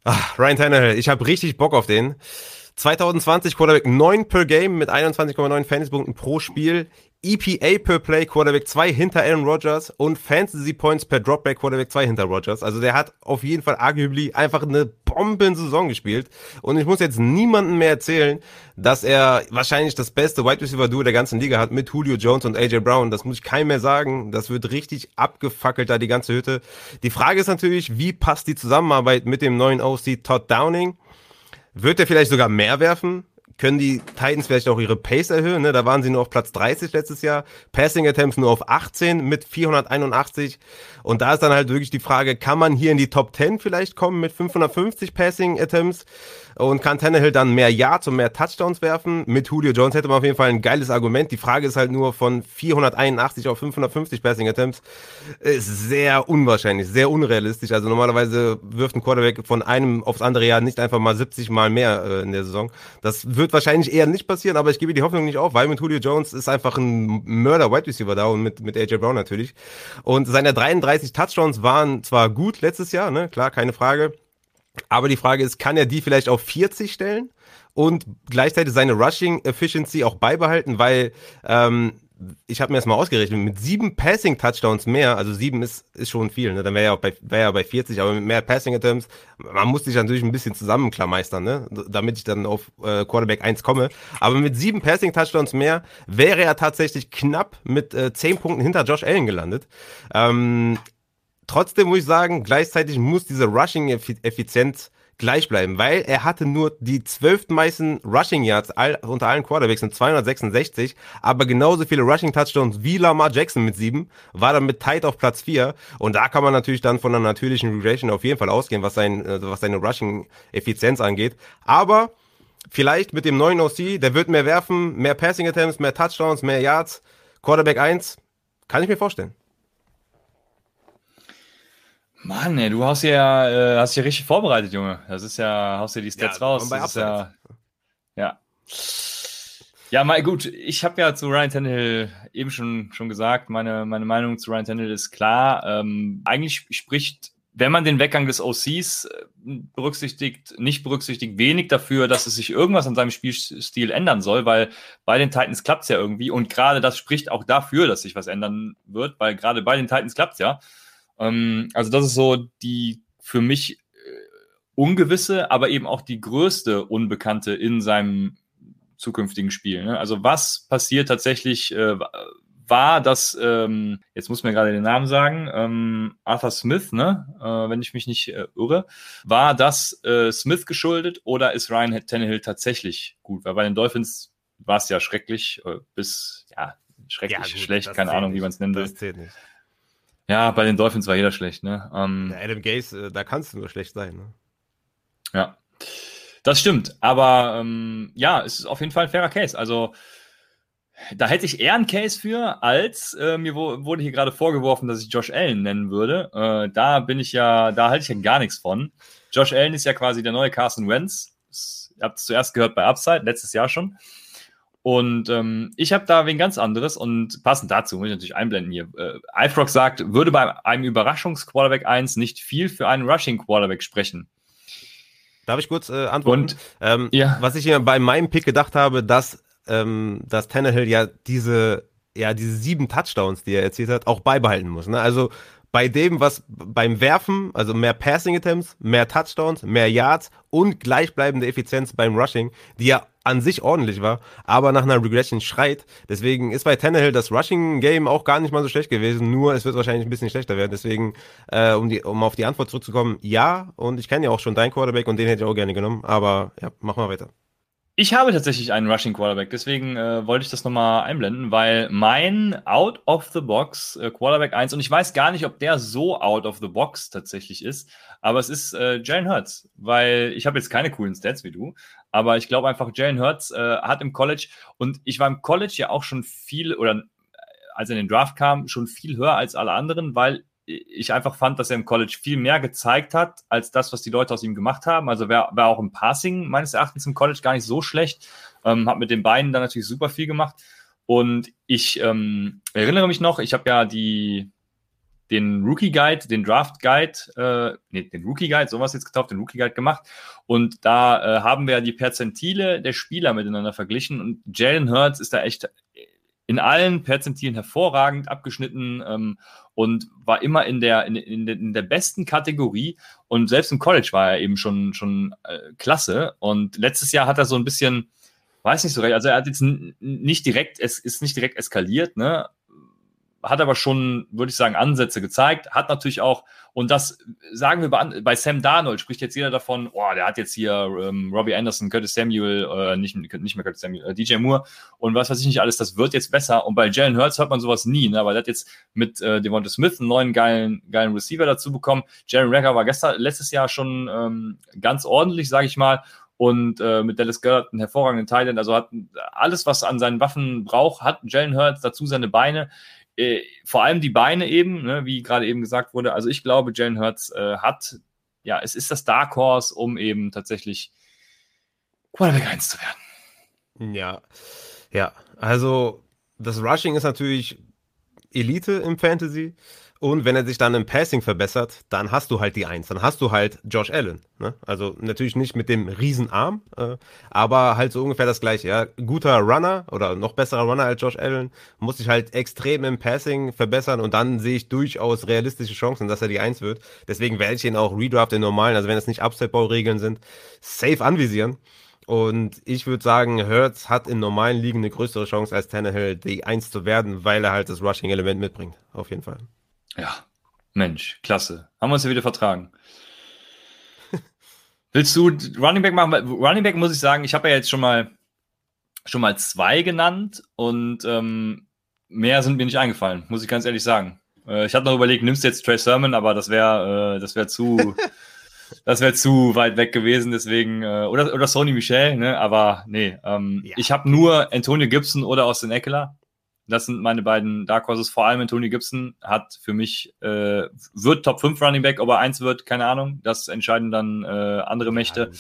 Speaker 2: Ach, Ryan Tannehill, ich habe richtig Bock auf den. 2020 Quarterback 9 per Game mit 21,9 Fantasy-Punkten pro Spiel. EPA per Play Quarterback 2 hinter Aaron Rodgers und Fantasy Points per Dropback Quarterback 2 hinter Rodgers. Also der hat auf jeden Fall arguably einfach eine Bomben-Saison gespielt. Und ich muss jetzt niemandem mehr erzählen, dass er wahrscheinlich das beste Wide Receiver Duo der ganzen Liga hat mit Julio Jones und AJ Brown. Das muss ich keinem mehr sagen. Das wird richtig abgefackelt da die ganze Hütte. Die Frage ist natürlich, wie passt die Zusammenarbeit mit dem neuen OC Todd Downing? Wird er vielleicht sogar mehr werfen? Können die Titans vielleicht auch ihre Pace erhöhen. Ne? Da waren sie nur auf Platz 30 letztes Jahr. Passing Attempts nur auf 18 mit 481. Und da ist dann halt wirklich die Frage, kann man hier in die Top 10 vielleicht kommen mit 550 Passing Attempts? Und kann Tannehill dann mehr Yards und mehr Touchdowns werfen? Mit Julio Jones hätte man auf jeden Fall ein geiles Argument. Die Frage ist halt nur von 481 auf 550 Passing Attempts. Ist sehr unwahrscheinlich, sehr unrealistisch. Also normalerweise wirft ein Quarterback von einem aufs andere Jahr nicht einfach mal 70 Mal mehr äh, in der Saison. Das wird wahrscheinlich eher nicht passieren, aber ich gebe die Hoffnung nicht auf, weil mit Julio Jones ist einfach ein Mörder-Wide Receiver da und mit, mit AJ Brown natürlich. Und seine 33 Touchdowns waren zwar gut letztes Jahr, ne, klar, keine Frage. Aber die Frage ist, kann er die vielleicht auf 40 stellen und gleichzeitig seine Rushing Efficiency auch beibehalten, weil ähm, ich habe mir das mal ausgerechnet, mit sieben Passing Touchdowns mehr, also sieben ist, ist schon viel, ne? dann wäre er auch bei, wär er bei 40, aber mit mehr Passing Attempts, man muss sich natürlich ein bisschen zusammenklammeistern, ne? damit ich dann auf äh, Quarterback 1 komme. Aber mit sieben Passing Touchdowns mehr wäre er tatsächlich knapp mit äh, zehn Punkten hinter Josh Allen gelandet. Ähm, Trotzdem muss ich sagen, gleichzeitig muss diese Rushing-Effizienz gleich bleiben, weil er hatte nur die zwölf meisten Rushing Yards all, unter allen Quarterbacks mit 266, aber genauso viele Rushing Touchdowns wie Lamar Jackson mit sieben, war dann mit tight auf Platz vier. Und da kann man natürlich dann von einer natürlichen Regression auf jeden Fall ausgehen, was, sein, äh, was seine Rushing Effizienz angeht, aber vielleicht mit dem neuen OC, der wird mehr werfen, mehr Passing Attempts, mehr Touchdowns, mehr Yards, Quarterback 1, kann ich mir vorstellen.
Speaker 1: Mann, ey, du hast ja, äh, hast ja richtig vorbereitet, Junge. Das ist ja, hast ja die Stats ja, raus. Das ist ja, ja. Ja, mal gut. Ich habe ja zu Ryan Tannehill eben schon, schon gesagt, meine, meine Meinung zu Ryan Tannehill ist klar. Ähm, eigentlich spricht, wenn man den Weggang des OCs äh, berücksichtigt, nicht berücksichtigt, wenig dafür, dass es sich irgendwas an seinem Spielstil ändern soll, weil bei den Titans klappt es ja irgendwie. Und gerade das spricht auch dafür, dass sich was ändern wird, weil gerade bei den Titans klappt es ja. Ähm, also das ist so die für mich äh, ungewisse, aber eben auch die größte Unbekannte in seinem zukünftigen Spiel. Ne? Also was passiert tatsächlich, äh, war das, ähm, jetzt muss mir gerade den Namen sagen, ähm, Arthur Smith, ne? Äh, wenn ich mich nicht äh, irre, war das äh, Smith geschuldet oder ist Ryan Tannehill tatsächlich gut? Weil bei den Dolphins war es ja schrecklich, äh, bis, ja, schrecklich, ja, gut, schlecht, keine Ahnung, nicht. wie man es nennen will. Das zählt nicht. Ja, bei den Dolphins war jeder schlecht, ne?
Speaker 2: Ähm, ja, Adam Gaze, äh, da kannst du nur schlecht sein, ne?
Speaker 1: Ja. Das stimmt, aber ähm, ja, es ist auf jeden Fall ein fairer Case. Also da hätte ich eher einen Case für, als äh, mir wurde hier gerade vorgeworfen, dass ich Josh Allen nennen würde. Äh, da bin ich ja, da halte ich ja gar nichts von. Josh Allen ist ja quasi der neue Carson Wentz. Ihr habt es zuerst gehört bei Upside, letztes Jahr schon. Und ähm, ich habe da wen ganz anderes und passend dazu muss ich natürlich einblenden hier. Äh, iFrog sagt, würde bei einem Überraschungs-Quarterback 1 nicht viel für einen Rushing-Quarterback sprechen.
Speaker 2: Darf ich kurz äh, antworten? Und, ähm, ja. Was ich mir bei meinem Pick gedacht habe, dass, ähm, dass Tannehill ja diese, ja diese sieben Touchdowns, die er erzielt hat, auch beibehalten muss. Ne? Also bei dem, was beim Werfen, also mehr Passing Attempts, mehr Touchdowns, mehr Yards und gleichbleibende Effizienz beim Rushing, die ja an sich ordentlich war, aber nach einer Regression schreit. Deswegen ist bei Tannehill das Rushing-Game auch gar nicht mal so schlecht gewesen, nur es wird wahrscheinlich ein bisschen schlechter werden. Deswegen, äh, um, die, um auf die Antwort zurückzukommen, ja, und ich kenne ja auch schon deinen Quarterback und den hätte ich auch gerne genommen, aber ja, mach mal weiter.
Speaker 1: Ich habe tatsächlich einen Rushing Quarterback, deswegen äh, wollte ich das nochmal einblenden, weil mein Out of the Box äh, Quarterback 1, und ich weiß gar nicht, ob der so out of the box tatsächlich ist, aber es ist äh, Jalen Hurts, weil ich habe jetzt keine coolen Stats wie du, aber ich glaube einfach, Jalen Hurts äh, hat im College, und ich war im College ja auch schon viel, oder äh, als er in den Draft kam, schon viel höher als alle anderen, weil ich einfach fand, dass er im College viel mehr gezeigt hat, als das, was die Leute aus ihm gemacht haben. Also war, war auch im Passing meines Erachtens im College gar nicht so schlecht. Ähm, hat mit den Beinen dann natürlich super viel gemacht. Und ich ähm, erinnere mich noch, ich habe ja die, den Rookie Guide, den Draft Guide, äh, nee, den Rookie Guide, sowas jetzt getauft, den Rookie Guide gemacht. Und da äh, haben wir ja die Perzentile der Spieler miteinander verglichen. Und Jalen Hurts ist da echt in allen Perzentilen hervorragend abgeschnitten ähm, und war immer in der, in, in, der, in der besten Kategorie. Und selbst im College war er eben schon, schon äh, klasse. Und letztes Jahr hat er so ein bisschen, weiß nicht so recht, also er hat jetzt nicht direkt, es ist nicht direkt eskaliert, ne? Hat aber schon, würde ich sagen, Ansätze gezeigt. Hat natürlich auch, und das sagen wir bei, bei Sam Darnold, spricht jetzt jeder davon, oh, der hat jetzt hier ähm, Robbie Anderson, Curtis Samuel, äh, nicht, nicht mehr Curtis Samuel, äh, DJ Moore und was weiß ich nicht alles, das wird jetzt besser. Und bei Jalen Hurts hört man sowas nie, ne? weil der hat jetzt mit äh, Devonta Smith einen neuen geilen, geilen Receiver dazu bekommen. Jalen Rager war gestern, letztes Jahr schon ähm, ganz ordentlich, sage ich mal und äh, mit Dallas Gellert einen hervorragenden Thailand. Also hat alles, was an seinen Waffen braucht, hat Jalen Hurts dazu seine Beine. Äh, vor allem die Beine eben, ne, wie gerade eben gesagt wurde. Also ich glaube, Jalen Hurts äh, hat, ja, es ist das Dark Horse, um eben tatsächlich Quarterback 1 zu werden.
Speaker 2: Ja, ja, also das Rushing ist natürlich Elite im Fantasy. Und wenn er sich dann im Passing verbessert, dann hast du halt die Eins. Dann hast du halt Josh Allen. Ne? Also natürlich nicht mit dem Riesenarm, äh, aber halt so ungefähr das gleiche. Ja? Guter Runner oder noch besserer Runner als Josh Allen, muss sich halt extrem im Passing verbessern und dann sehe ich durchaus realistische Chancen, dass er die Eins wird. Deswegen werde ich ihn auch Redraft in normalen, also wenn es nicht Upside-Ball-Regeln sind, safe anvisieren. Und ich würde sagen, Hertz hat in normalen Ligen eine größere Chance als Tannehill, die Eins zu werden, weil er halt das Rushing-Element mitbringt. Auf jeden Fall.
Speaker 1: Ja, Mensch, klasse. Haben wir uns ja wieder vertragen. Willst du Running Back machen? Running Back muss ich sagen, ich habe ja jetzt schon mal schon mal zwei genannt und ähm, mehr sind mir nicht eingefallen, muss ich ganz ehrlich sagen. Äh, ich hatte noch überlegt, nimmst du jetzt Trey Sermon, aber das wäre äh, das wäre zu das wäre zu weit weg gewesen, deswegen äh, oder oder Sony Michel, ne? Aber nee, ähm, ja. ich habe nur Antonio Gibson oder Austin Eckler das sind meine beiden Dark Horses. Vor allem Tony Gibson hat für mich, äh, wird Top 5 Running Back, ob er eins wird, keine Ahnung. Das entscheiden dann äh, andere Mächte. Ja,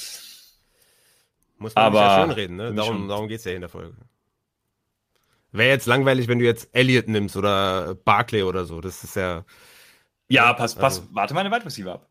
Speaker 2: muss man Aber ja schön reden, ne? Darum, darum geht es ja in der Folge. Wäre jetzt langweilig, wenn du jetzt Elliott nimmst oder Barclay oder so. Das ist ja.
Speaker 1: Ja, pass, pass, also. warte meine Wide Receiver ab.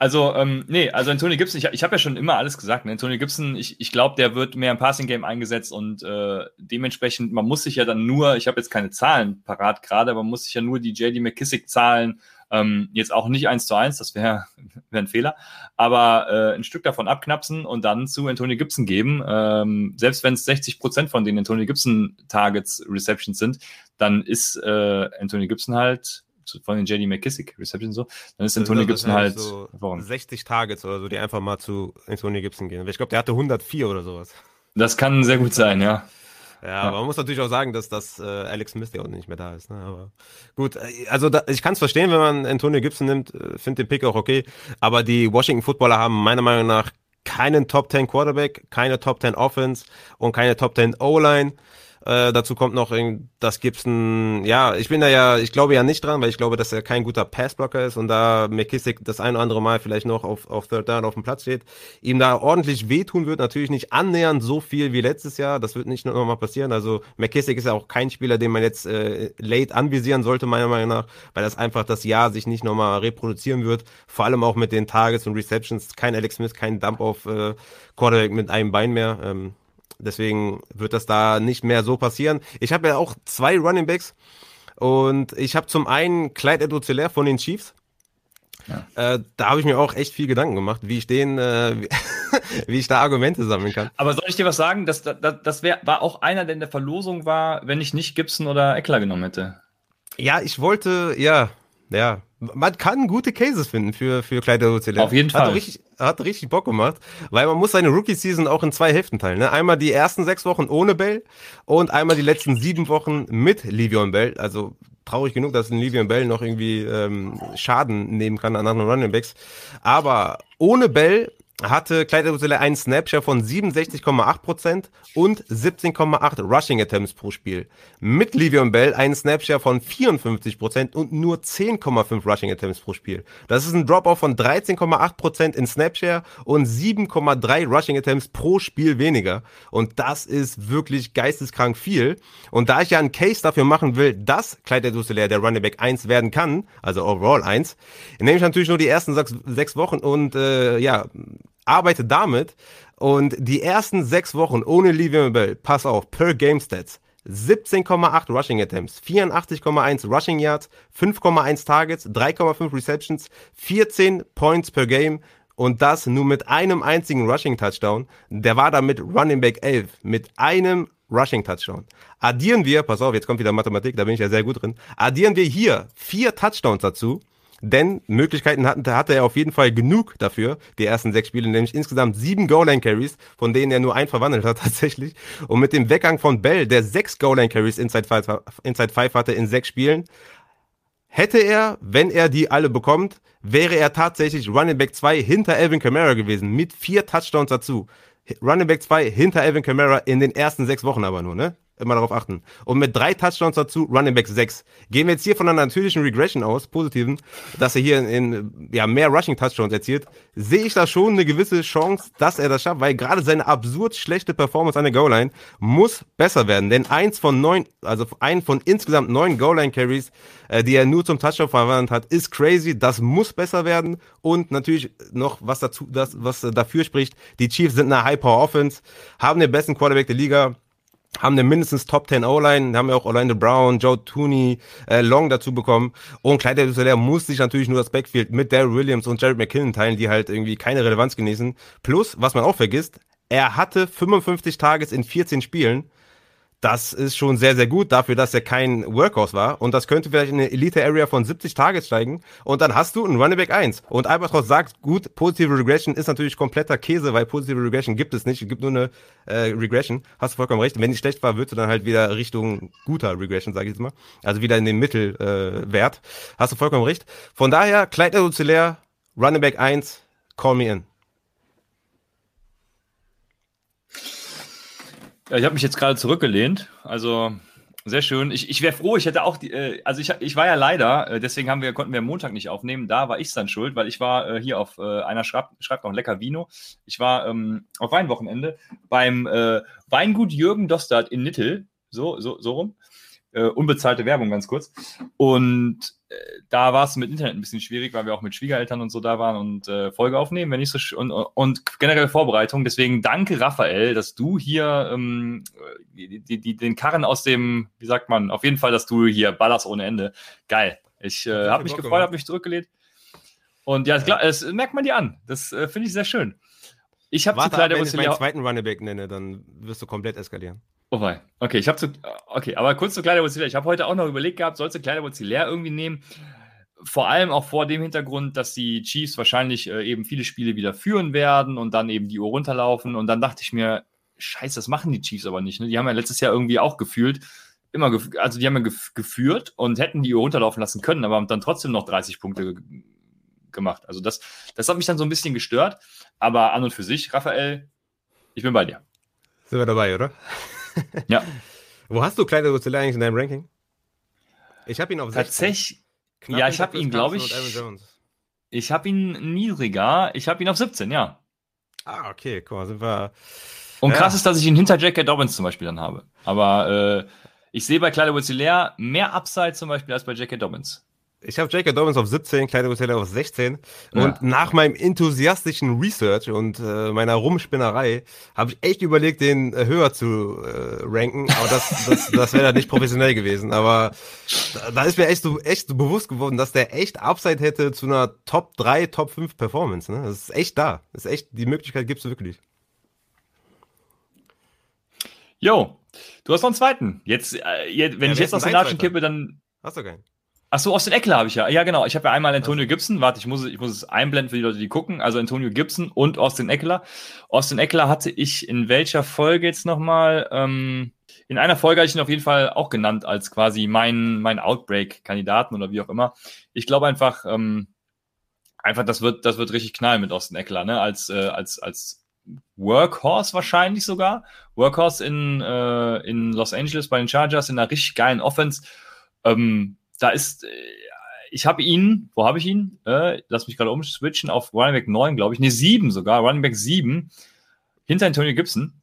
Speaker 1: Also, ähm, nee, also Antonio Gibson, ich, ich habe ja schon immer alles gesagt. Ne? Antonio Gibson, ich, ich glaube, der wird mehr im Passing-Game eingesetzt und äh, dementsprechend, man muss sich ja dann nur, ich habe jetzt keine Zahlen parat gerade, aber man muss sich ja nur die JD McKissick-Zahlen, ähm, jetzt auch nicht eins zu eins, das wäre wär ein Fehler, aber äh, ein Stück davon abknapsen und dann zu Antonio Gibson geben. Ähm, selbst wenn es 60 Prozent von den Antonio Gibson Targets Receptions sind, dann ist äh, Antonio Gibson halt von den JD McKissick Reception so, dann ist Antonio Gibson halt
Speaker 2: so 60 Targets oder so, die einfach mal zu Antonio Gibson gehen. Ich glaube, der hatte 104 oder sowas.
Speaker 1: Das kann sehr gut sein, ja.
Speaker 2: Ja, ja, aber man muss natürlich auch sagen, dass das äh, Alex Smith ja auch nicht mehr da ist. Ne? Aber gut, äh, also da, ich kann es verstehen, wenn man Antonio Gibson nimmt, äh, finde den Pick auch okay. Aber die Washington Footballer haben meiner Meinung nach keinen Top 10 Quarterback, keine Top 10 Offense und keine Top 10 O-Line. Äh, dazu kommt noch, dass Gibson, ja, ich bin da ja, ich glaube ja nicht dran, weil ich glaube, dass er kein guter Passblocker ist und da McKissick das ein oder andere Mal vielleicht noch auf, auf Third Down auf dem Platz steht, ihm da ordentlich wehtun wird, natürlich nicht annähernd so viel wie letztes Jahr, das wird nicht nochmal passieren, also McKissick ist ja auch kein Spieler, den man jetzt äh, late anvisieren sollte, meiner Meinung nach, weil das einfach das Jahr sich nicht nochmal reproduzieren wird, vor allem auch mit den Targets und Receptions, kein Alex Smith, kein Dump auf äh, Quarterback mit einem Bein mehr, ähm, Deswegen wird das da nicht mehr so passieren. Ich habe ja auch zwei Running Backs und ich habe zum einen Clyde Edwards von den Chiefs. Ja. Äh, da habe ich mir auch echt viel Gedanken gemacht, wie ich den, äh, wie ich da Argumente sammeln kann.
Speaker 1: Aber soll ich dir was sagen? Das, das, das wär, war auch einer, der in der Verlosung war, wenn ich nicht Gibson oder Eckler genommen hätte.
Speaker 2: Ja, ich wollte, ja, ja, man kann gute Cases finden für, für Kleider.
Speaker 1: Auf jeden Fall.
Speaker 2: Hat richtig, hat richtig Bock gemacht, weil man muss seine Rookie-Season auch in zwei Hälften teilen. Ne? Einmal die ersten sechs Wochen ohne Bell und einmal die letzten sieben Wochen mit Livion Bell. Also traurig genug, dass ein Livion Bell noch irgendwie ähm, Schaden nehmen kann an anderen Running Backs. Aber ohne Bell hatte Clyde Edwards einen Snapshare von 67,8% und 17,8 Rushing Attempts pro Spiel. Mit Livion Bell einen Snapshare von 54% und nur 10,5 Rushing Attempts pro Spiel. Das ist ein Drop-off von 13,8% in Snapshare und 7,3 Rushing Attempts pro Spiel weniger. Und das ist wirklich geisteskrank viel. Und da ich ja einen Case dafür machen will, dass Clyde Edwards der Running Back 1 werden kann, also overall 1, nehme ich natürlich nur die ersten sechs, Wochen und äh, ja, arbeite damit und die ersten sechs Wochen ohne Le'Veon Bell, pass auf, per Game Stats, 17,8 Rushing Attempts, 84,1 Rushing Yards, 5,1 Targets, 3,5 Receptions, 14 Points per Game und das nur mit einem einzigen Rushing Touchdown. Der war damit Running Back 11, mit einem Rushing Touchdown. Addieren wir, pass auf, jetzt kommt wieder Mathematik, da bin ich ja sehr gut drin. Addieren wir hier vier Touchdowns dazu, denn Möglichkeiten hatte, hatte er auf jeden Fall genug dafür, die ersten sechs Spiele, nämlich insgesamt sieben Goal-Line-Carries, von denen er nur einen verwandelt hat tatsächlich. Und mit dem Weggang von Bell, der sechs Goal-Line-Carries Inside Five, Inside Five hatte in sechs Spielen, hätte er, wenn er die alle bekommt, wäre er tatsächlich Running Back 2 hinter Alvin Kamara gewesen, mit vier Touchdowns dazu. Running Back 2 hinter Alvin Kamara in den ersten sechs Wochen aber nur, ne? Immer darauf achten. Und mit drei Touchdowns dazu, Running Back 6. Gehen wir jetzt hier von einer natürlichen Regression aus, positiven, dass er hier in, in ja, mehr Rushing Touchdowns erzielt, sehe ich da schon eine gewisse Chance, dass er das schafft, weil gerade seine absurd schlechte Performance an der Goal-Line muss besser werden. Denn eins von neun, also ein von insgesamt neun Goal-Line-Carries, äh, die er nur zum Touchdown verwandelt hat, ist crazy. Das muss besser werden. Und natürlich noch, was dazu, das, was dafür spricht, die Chiefs sind eine High-Power-Offense, haben den besten Quarterback der Liga haben eine mindestens Top 10 O-Line, haben ja auch Orlando Brown, Joe Tooney, äh, Long dazu bekommen. Und Clyde Dusselair muss sich natürlich nur das Backfield mit Daryl Williams und Jared McKinnon teilen, die halt irgendwie keine Relevanz genießen. Plus, was man auch vergisst, er hatte 55 Tages in 14 Spielen das ist schon sehr, sehr gut dafür, dass er kein Workhorse war. Und das könnte vielleicht in eine Elite-Area von 70 Tages steigen. Und dann hast du einen Running Back 1. Und Albatross sagt, gut, positive Regression ist natürlich kompletter Käse, weil positive Regression gibt es nicht. Es gibt nur eine äh, Regression. Hast du vollkommen recht. Wenn die schlecht war, würdest du dann halt wieder Richtung guter Regression, sage ich jetzt mal. Also wieder in den Mittelwert. Äh, Hast du vollkommen recht. Von daher, Clyde Edozelaire, Running Back 1, call me in.
Speaker 1: Ja, ich habe mich jetzt gerade zurückgelehnt. Also sehr schön. Ich, ich wäre froh, ich hätte auch die, äh, also ich, ich war ja leider, äh, deswegen haben wir, konnten wir Montag nicht aufnehmen. Da war ich dann schuld, weil ich war äh, hier auf äh, einer schreibt, schreibt noch lecker Vino. Ich war ähm, auf Weinwochenende beim äh, Weingut Jürgen Dostert in Nittel, so, so, so rum. Äh, unbezahlte Werbung ganz kurz. Und da war es mit Internet ein bisschen schwierig, weil wir auch mit Schwiegereltern und so da waren und äh, Folge aufnehmen, wenn nicht so und, und generell Vorbereitung. Deswegen danke, Raphael, dass du hier ähm, die, die, den Karren aus dem, wie sagt man, auf jeden Fall, dass du hier ballerst ohne Ende. Geil. Ich äh, habe mich gefreut, habe mich zurückgelehnt. Und ja, klar, das merkt man dir an. Das äh, finde ich sehr schön.
Speaker 2: Ich habe zu Kleider, wenn ich meinen zweiten Running nenne, dann wirst du komplett eskalieren.
Speaker 1: Oh wei. Okay, ich habe zu. Okay, aber kurz zu Kleiderwurzel Ich habe heute auch noch überlegt gehabt, sollst du leer irgendwie nehmen? Vor allem auch vor dem Hintergrund, dass die Chiefs wahrscheinlich äh, eben viele Spiele wieder führen werden und dann eben die Uhr runterlaufen. Und dann dachte ich mir, scheiße, das machen die Chiefs aber nicht. Ne? Die haben ja letztes Jahr irgendwie auch gefühlt, immer, gef also die haben ja gef geführt und hätten die Uhr runterlaufen lassen können, aber haben dann trotzdem noch 30 Punkte ge gemacht. Also das, das hat mich dann so ein bisschen gestört. Aber an und für sich, Raphael, ich bin bei dir.
Speaker 2: Sind wir dabei, oder?
Speaker 1: Ja.
Speaker 2: Wo hast du kleine Godzilla eigentlich in deinem Ranking?
Speaker 1: Ich habe ihn auf 16. Tatsächlich. Ja, ich habe ihn, glaube ich. Ich habe ihn niedriger. Ich habe ihn auf 17, ja.
Speaker 2: Ah, okay, guck mal, sind wir.
Speaker 1: Und krass ist, dass ich ihn hinter J.K. Dobbins zum Beispiel dann habe. Aber äh, ich sehe bei Kleider Wozilär mehr Upside zum Beispiel als bei J.K. Dobbins.
Speaker 2: Ich habe J.K. Dobbins auf 17, Kleine Hotel auf 16. Ja. Und nach meinem enthusiastischen Research und äh, meiner Rumspinnerei habe ich echt überlegt, den äh, höher zu äh, ranken. Aber das, das, das wäre dann nicht professionell gewesen. Aber da, da, ist mir echt so, echt so bewusst geworden, dass der echt Upside hätte zu einer Top 3, Top 5 Performance. Ne? Das ist echt da. Das ist echt, die Möglichkeit gibt es wirklich.
Speaker 1: Jo, du hast noch einen zweiten. Jetzt, äh, jetzt wenn ja, ich jetzt aus den Latschen kippe, dann. Hast du keinen? Ach so, Austin Eckler habe ich ja. Ja, genau. Ich habe ja einmal Antonio Gibson. Warte, ich muss, ich muss es einblenden für die Leute, die gucken. Also Antonio Gibson und Austin Eckler. Austin Eckler hatte ich in welcher Folge jetzt nochmal? Ähm, in einer Folge hatte ich ihn auf jeden Fall auch genannt als quasi mein, mein Outbreak-Kandidaten oder wie auch immer. Ich glaube einfach, ähm, einfach, das wird, das wird richtig knallen mit Austin Eckler, ne? Als, äh, als, als Workhorse wahrscheinlich sogar. Workhorse in, äh, in Los Angeles bei den Chargers in einer richtig geilen Offense. Ähm, da ist, äh, ich habe ihn, wo habe ich ihn? Äh, lass mich gerade umswitchen auf Running Back 9, glaube ich. Ne, 7 sogar, Running Back 7, hinter Antonio Gibson.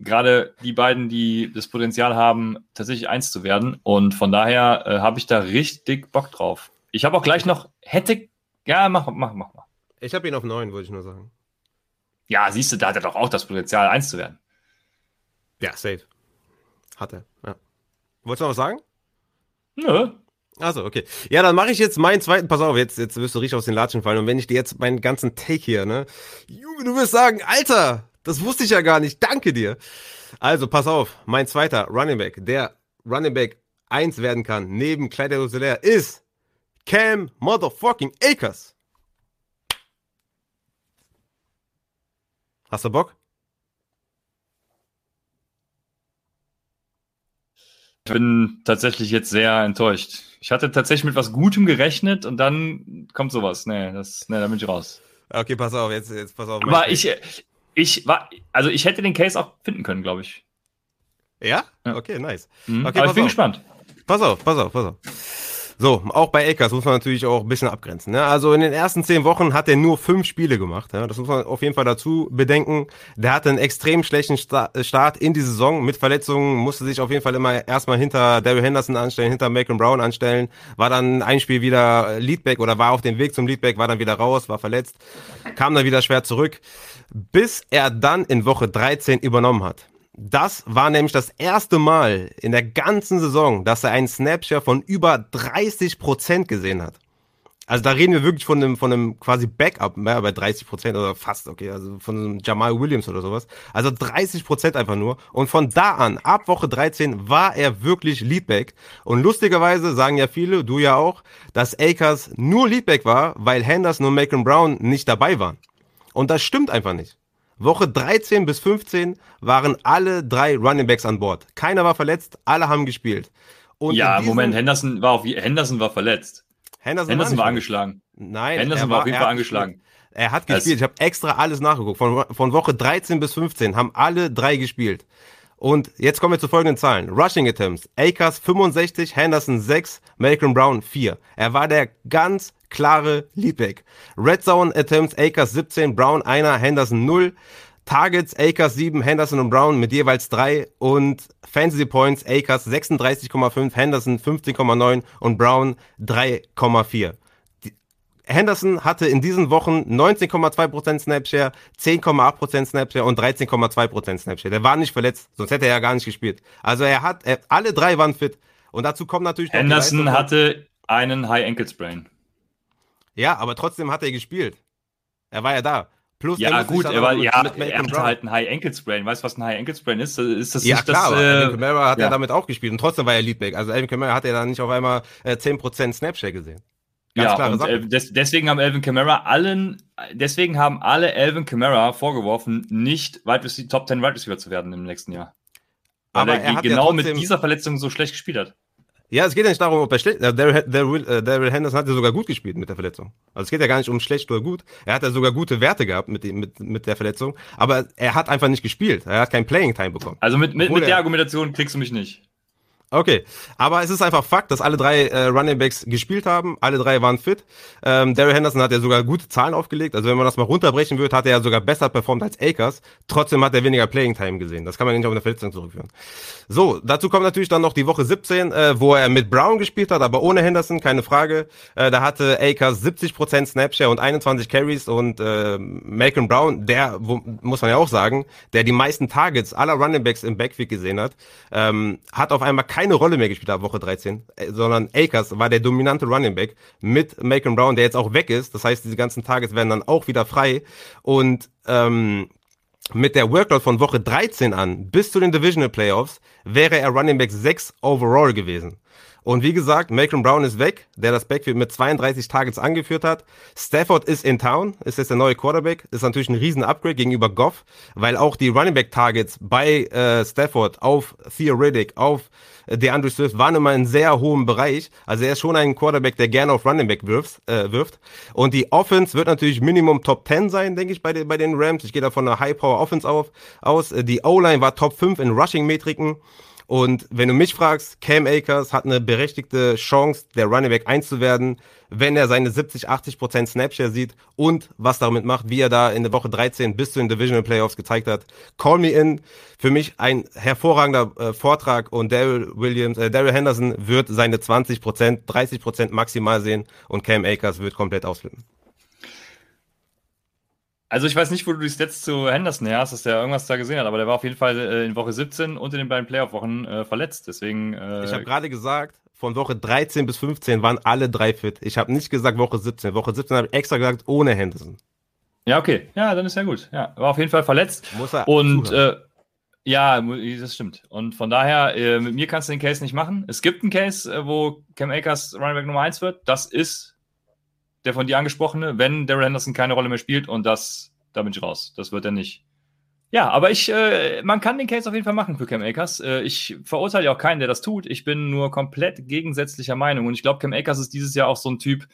Speaker 1: Gerade die beiden, die das Potenzial haben, tatsächlich eins zu werden. Und von daher äh, habe ich da richtig Bock drauf. Ich habe auch gleich noch, hätte, ja, mach, mach, mach, mach.
Speaker 2: Ich habe ihn auf 9, wollte ich nur sagen.
Speaker 1: Ja, siehst du, da hat er doch auch das Potenzial, eins zu werden.
Speaker 2: Ja, safe. Hat er, ja. Wolltest du noch was sagen?
Speaker 1: Nö,
Speaker 2: also okay. Ja, dann mache ich jetzt meinen zweiten. Pass auf, jetzt, jetzt wirst du richtig aus den Latschen fallen. Und wenn ich dir jetzt meinen ganzen Take hier, ne? Junge, du wirst sagen, Alter, Das wusste ich ja gar nicht. Danke dir. Also, pass auf. Mein zweiter Running Back, der Running Back 1 werden kann, neben Clyde Rosellaire, ist Cam Motherfucking Akers. Hast du Bock?
Speaker 1: Ich bin tatsächlich jetzt sehr enttäuscht. Ich hatte tatsächlich mit was Gutem gerechnet und dann kommt sowas. Nee, das, nee, da bin ich raus.
Speaker 2: Okay, pass auf, jetzt, jetzt pass auf.
Speaker 1: Aber ich, ich war, also ich hätte den Case auch finden können, glaube ich.
Speaker 2: Ja? Okay, nice.
Speaker 1: Mhm.
Speaker 2: Okay,
Speaker 1: Aber ich bin auf. gespannt.
Speaker 2: Pass auf, pass auf, pass auf. So, auch bei Akers muss man natürlich auch ein bisschen abgrenzen. Ne? Also in den ersten zehn Wochen hat er nur fünf Spiele gemacht. Ja? Das muss man auf jeden Fall dazu bedenken. Der hatte einen extrem schlechten Start in die Saison mit Verletzungen, musste sich auf jeden Fall immer erstmal hinter Daryl Henderson anstellen, hinter Macon Brown anstellen, war dann ein Spiel wieder Leadback oder war auf dem Weg zum Leadback, war dann wieder raus, war verletzt, kam dann wieder schwer zurück, bis er dann in Woche 13 übernommen hat. Das war nämlich das erste Mal in der ganzen Saison, dass er einen Snapshare von über 30 Prozent gesehen hat. Also da reden wir wirklich von einem, von einem quasi Backup, mehr bei 30 Prozent oder fast, okay, also von einem Jamal Williams oder sowas. Also 30 Prozent einfach nur. Und von da an, ab Woche 13, war er wirklich Leadback. Und lustigerweise sagen ja viele, du ja auch, dass Akers nur Leadback war, weil Henderson und Macon Brown nicht dabei waren. Und das stimmt einfach nicht. Woche 13 bis 15 waren alle drei Running Backs an Bord. Keiner war verletzt, alle haben gespielt.
Speaker 1: Und ja, Moment, Henderson war, auf, Henderson war verletzt. Henderson, Henderson war, war angeschlagen.
Speaker 2: Nein,
Speaker 1: Henderson war, war auf jeden Fall angeschlagen.
Speaker 2: Er hat gespielt. Ich habe extra alles nachgeguckt. Von, von Woche 13 bis 15 haben alle drei gespielt. Und jetzt kommen wir zu folgenden Zahlen. Rushing Attempts. Akers 65, Henderson 6, Malcolm Brown 4. Er war der ganz klare Leadback. Red Zone Attempts Akers 17, Brown 1, Henderson 0. Targets Akers 7, Henderson und Brown mit jeweils 3 und Fantasy Points Akers 36,5, Henderson 15,9 und Brown 3,4. Henderson hatte in diesen Wochen 19,2% Snapshare, 10,8% Snapshare und 13,2% Snapshare. Der war nicht verletzt, sonst hätte er ja gar nicht gespielt. Also er hat, er, alle drei waren fit. Und dazu kommt natürlich
Speaker 1: Henderson hatte einen High Ankle Sprain.
Speaker 2: Ja, aber trotzdem hat er gespielt. Er war ja da.
Speaker 1: Plus, ja, gut, er, war, ja, er hatte halt einen High Ankle Sprain. Weißt du, was ein High Ankle Sprain ist? Ist das
Speaker 2: ja,
Speaker 1: nicht
Speaker 2: klar,
Speaker 1: das?
Speaker 2: Äh, Alvin Kamara hat ja. damit auch gespielt und trotzdem war er Leadback. Also Alvin Kamara hat ja dann nicht auf einmal äh, 10% Snapshare gesehen.
Speaker 1: Ganz ja, klare und, Sache. Äh, des, deswegen haben Alvin Kamara allen, deswegen haben alle Alvin Kamara vorgeworfen, nicht Wide Receiver, Top 10 Wide Receiver zu werden im nächsten Jahr. Weil aber er, er genau ja mit dieser Verletzung so schlecht gespielt hat.
Speaker 2: Ja, es geht ja nicht darum, ob er schlecht. Daryl, Daryl, äh, Daryl Henderson hat ja sogar gut gespielt mit der Verletzung. Also es geht ja gar nicht um schlecht oder gut. Er hat ja sogar gute Werte gehabt mit, mit, mit der Verletzung. Aber er hat einfach nicht gespielt. Er hat kein Playing Time bekommen.
Speaker 1: Also mit, mit, mit der Argumentation kriegst du mich nicht.
Speaker 2: Okay, aber es ist einfach Fakt, dass alle drei äh, Running Backs gespielt haben, alle drei waren fit. Ähm, Daryl Henderson hat ja sogar gute Zahlen aufgelegt, also wenn man das mal runterbrechen würde, hat er ja sogar besser performt als Akers. Trotzdem hat er weniger Playing Time gesehen. Das kann man nicht auf eine Verletzung zurückführen. So, dazu kommt natürlich dann noch die Woche 17, äh, wo er mit Brown gespielt hat, aber ohne Henderson, keine Frage. Äh, da hatte Akers 70% Snapshare und 21 Carries und äh, Malcolm Brown, der, wo, muss man ja auch sagen, der die meisten Targets aller Running Backs im Backfield gesehen hat, ähm, hat auf einmal keine keine Rolle mehr gespielt ab Woche 13, äh, sondern Akers war der dominante Running Back mit Macon Brown, der jetzt auch weg ist. Das heißt, diese ganzen Targets werden dann auch wieder frei. Und ähm, mit der Workload von Woche 13 an bis zu den Divisional Playoffs wäre er Running Back 6 overall gewesen. Und wie gesagt, Malcolm Brown ist weg, der das Backfield mit 32 Targets angeführt hat. Stafford ist in town, ist jetzt der neue Quarterback. Ist natürlich ein riesen Upgrade gegenüber Goff, weil auch die Running Back Targets bei äh, Stafford auf Theoretic, auf äh, DeAndre Swift waren immer in sehr hohem Bereich. Also er ist schon ein Quarterback, der gerne auf Running Back wirft. Äh, wirft. Und die Offense wird natürlich Minimum Top 10 sein, denke ich, bei, den bei den Rams. Ich gehe da von einer High-Power-Offense auf, aus. Die O-Line war Top 5 in Rushing-Metriken. Und wenn du mich fragst, Cam Akers hat eine berechtigte Chance, der Running Back 1 zu werden, wenn er seine 70, 80 Prozent Snapshare sieht und was damit macht, wie er da in der Woche 13 bis zu den Divisional Playoffs gezeigt hat. Call me in. Für mich ein hervorragender äh, Vortrag und Daryl Williams, äh, Daryl Henderson wird seine 20 Prozent, 30 Prozent maximal sehen und Cam Akers wird komplett ausflippen.
Speaker 1: Also ich weiß nicht, wo du die Stats zu Henderson her hast, dass der irgendwas da gesehen hat, aber der war auf jeden Fall äh, in Woche 17 und in den beiden Playoff-Wochen äh, verletzt. Deswegen. Äh,
Speaker 2: ich habe gerade gesagt, von Woche 13 bis 15 waren alle drei fit. Ich habe nicht gesagt Woche 17. Woche 17 habe ich extra gesagt ohne Henderson.
Speaker 1: Ja, okay. Ja, dann ist ja gut. Ja, war auf jeden Fall verletzt. Muss er und äh, ja, das stimmt. Und von daher, äh, mit mir kannst du den Case nicht machen. Es gibt einen Case, wo Cam Akers Running Back Nummer 1 wird. Das ist der von dir angesprochene, wenn Daryl Henderson keine Rolle mehr spielt und das, da bin ich raus. Das wird er nicht. Ja, aber ich, äh, man kann den Case auf jeden Fall machen für Cam Akers. Äh, ich verurteile ja auch keinen, der das tut. Ich bin nur komplett gegensätzlicher Meinung. Und ich glaube, Cam Akers ist dieses Jahr auch so ein Typ,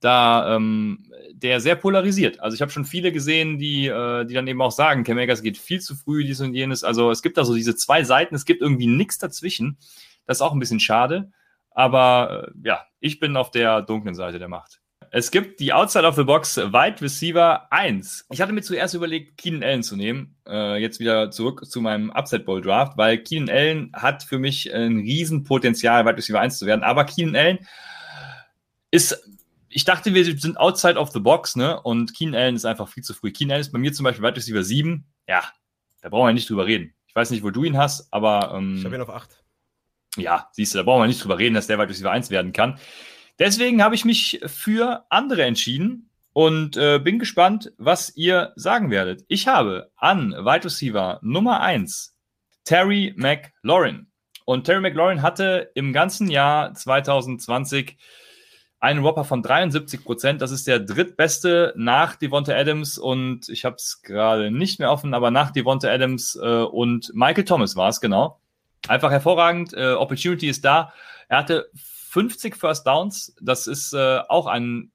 Speaker 1: da ähm, der sehr polarisiert. Also ich habe schon viele gesehen, die, äh, die dann eben auch sagen, Cam Akers geht viel zu früh, dies und jenes. Also es gibt da so diese zwei Seiten, es gibt irgendwie nichts dazwischen. Das ist auch ein bisschen schade. Aber äh, ja, ich bin auf der dunklen Seite der Macht. Es gibt die Outside of the Box Wide Receiver 1. Ich hatte mir zuerst überlegt, Keenan Allen zu nehmen. Äh, jetzt wieder zurück zu meinem Upset Bowl Draft, weil Keenan Allen hat für mich ein Riesenpotenzial, Wide Receiver 1 zu werden. Aber Keenan Allen ist ich dachte, wir sind outside of the box, ne? Und Keen Allen ist einfach viel zu früh. Keen Allen ist bei mir zum Beispiel Wide Receiver 7. Ja, da brauchen wir nicht drüber reden. Ich weiß nicht, wo du ihn hast, aber. Ähm,
Speaker 2: ich habe ihn auf 8.
Speaker 1: Ja, siehst du, da brauchen wir nicht drüber reden, dass der Wide Receiver 1 werden kann. Deswegen habe ich mich für andere entschieden und äh, bin gespannt, was ihr sagen werdet. Ich habe an Wide Receiver Nummer 1 Terry McLaurin. Und Terry McLaurin hatte im ganzen Jahr 2020 einen Whopper von 73 Prozent. Das ist der drittbeste nach Devonta Adams und ich habe es gerade nicht mehr offen, aber nach Devonta Adams äh, und Michael Thomas war es, genau. Einfach hervorragend. Äh, Opportunity ist da. Er hatte 50 First Downs. Das ist äh, auch ein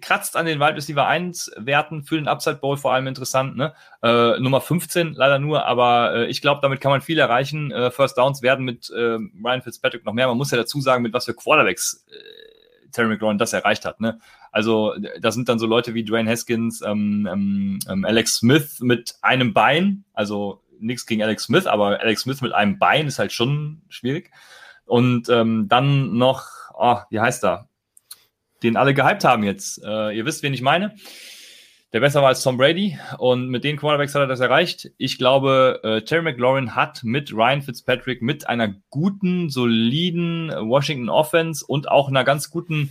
Speaker 1: kratzt an den Wide Receiver 1 Werten für den Upside Bowl vor allem interessant. Ne? Äh, Nummer 15 leider nur, aber äh, ich glaube, damit kann man viel erreichen. Äh, First Downs werden mit äh, Ryan Fitzpatrick noch mehr. Man muss ja dazu sagen, mit was für Quarterbacks äh, Terry McLaurin das erreicht hat. Ne? Also da sind dann so Leute wie Dwayne Haskins, ähm, ähm, ähm, Alex Smith mit einem Bein, also nichts gegen Alex Smith, aber Alex Smith mit einem Bein ist halt schon schwierig. Und ähm, dann noch, oh, wie heißt er? Den alle gehypt haben jetzt. Äh, ihr wisst, wen ich meine der besser war als Tom Brady und mit den Quarterbacks hat er das erreicht. Ich glaube, äh, Terry McLaurin hat mit Ryan Fitzpatrick, mit einer guten, soliden Washington Offense und auch einer ganz guten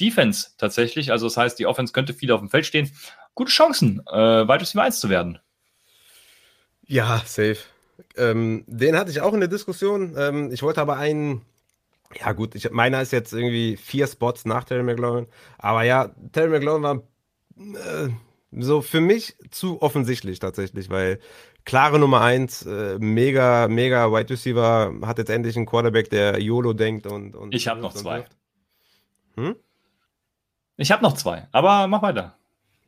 Speaker 1: Defense tatsächlich, also das heißt, die Offense könnte viel auf dem Feld stehen, gute Chancen, äh, Wide Receiver 1 zu werden.
Speaker 2: Ja, safe. Ähm, den hatte ich auch in der Diskussion. Ähm, ich wollte aber einen ja, gut, ich, meiner ist jetzt irgendwie vier Spots nach Terry McLaurin. Aber ja, Terry McLaurin war äh, so für mich zu offensichtlich tatsächlich, weil klare Nummer eins, äh, mega, mega Wide Receiver, hat jetzt endlich einen Quarterback, der YOLO denkt und. und
Speaker 1: ich habe noch zwei. Hm? Ich habe noch zwei, aber mach weiter.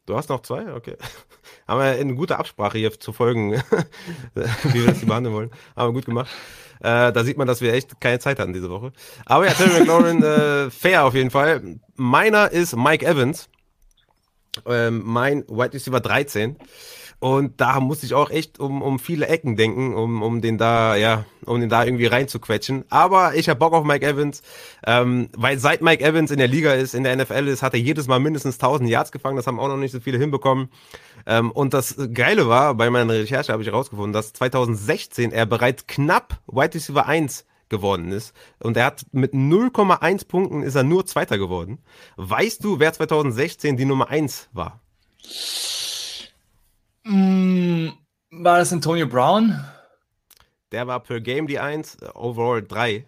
Speaker 2: Du hast noch zwei? Okay. Haben wir eine gute Absprache hier zu folgen, wie wir das hier behandeln wollen. Haben wir gut gemacht. Äh, da sieht man, dass wir echt keine Zeit hatten diese Woche. Aber ja, Terry McLaurin, äh, fair auf jeden Fall. Meiner ist Mike Evans ähm, mein Wide Receiver 13. Und da musste ich auch echt um, um viele Ecken denken, um, um den da, ja, um den da irgendwie reinzuquetschen. Aber ich habe Bock auf Mike Evans, ähm, weil seit Mike Evans in der Liga ist, in der NFL ist, hat er jedes Mal mindestens 1000 Yards gefangen. Das haben auch noch nicht so viele hinbekommen. Ähm, und das Geile war, bei meiner Recherche habe ich herausgefunden, dass 2016 er bereits knapp Wide Receiver 1 geworden ist. Und er hat mit 0,1 Punkten ist er nur Zweiter geworden. Weißt du, wer 2016 die Nummer 1 war?
Speaker 1: Mm, war das Antonio Brown?
Speaker 2: Der war per Game die 1, overall 3.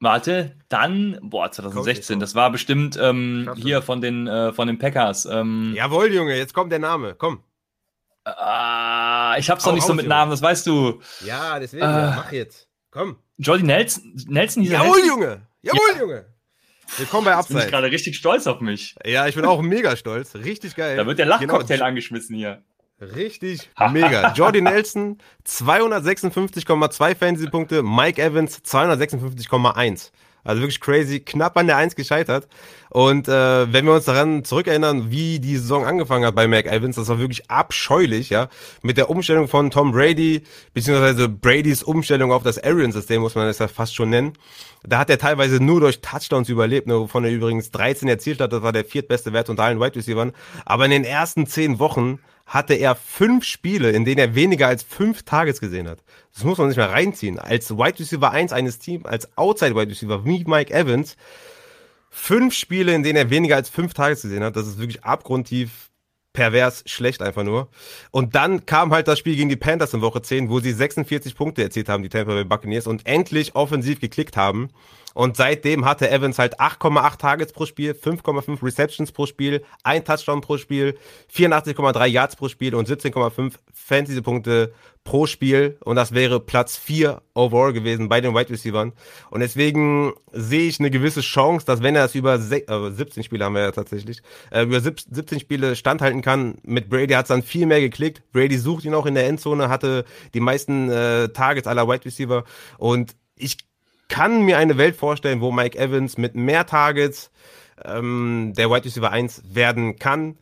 Speaker 1: Warte, dann, boah, 2016, das war bestimmt ähm, hier von den, äh, von den Packers. Ähm,
Speaker 2: Jawohl, Junge, jetzt kommt der Name, komm.
Speaker 1: Äh, ich hab's doch nicht so mit Namen, das weißt du.
Speaker 2: Ja, deswegen, äh, mach jetzt. Komm.
Speaker 1: Jordi Nelson, Nelson
Speaker 2: hieß Jawohl, Nelson? Junge! Jawohl, ja. Junge! Willkommen bei Upside.
Speaker 1: Ich bin gerade richtig stolz auf mich.
Speaker 2: Ja, ich bin auch mega stolz. Richtig geil.
Speaker 1: Da wird der Lachcocktail genau. angeschmissen hier.
Speaker 2: Richtig mega. Jordi Nelson 256,2 Fantasy-Punkte, Mike Evans 256,1. Also wirklich crazy, knapp an der 1 gescheitert. Und äh, wenn wir uns daran zurückerinnern, wie die Saison angefangen hat bei Mac Evans, das war wirklich abscheulich, ja. Mit der Umstellung von Tom Brady, beziehungsweise Bradys Umstellung auf das Arian-System, muss man das ja fast schon nennen. Da hat er teilweise nur durch Touchdowns überlebt, ne, wovon er übrigens 13 erzielt hat. Das war der viertbeste Wert unter allen Wide Receivers. Aber in den ersten 10 Wochen hatte er fünf Spiele, in denen er weniger als fünf Tages gesehen hat. Das muss man sich mal reinziehen. Als Wide Receiver 1 eines Teams, als Outside Wide Receiver wie Mike Evans, fünf Spiele, in denen er weniger als fünf Tages gesehen hat, das ist wirklich abgrundtief pervers schlecht einfach nur. Und dann kam halt das Spiel gegen die Panthers in Woche 10, wo sie 46 Punkte erzielt haben, die Tampa Bay Buccaneers, und endlich offensiv geklickt haben. Und seitdem hatte Evans halt 8,8 Targets pro Spiel, 5,5 Receptions pro Spiel, ein Touchdown pro Spiel, 84,3 Yards pro Spiel und 17,5 Fantasy-Punkte pro Spiel. Und das wäre Platz 4 overall gewesen bei den Wide Receivers. Und deswegen sehe ich eine gewisse Chance, dass wenn er es über äh, 17 Spiele haben wir ja tatsächlich, äh, über 17 Spiele standhalten kann, mit Brady hat es dann viel mehr geklickt. Brady sucht ihn auch in der Endzone, hatte die meisten äh, Targets aller Wide Receiver. Und ich kann mir eine Welt vorstellen, wo Mike Evans mit mehr Targets ähm, der Wide Receiver 1 werden kann.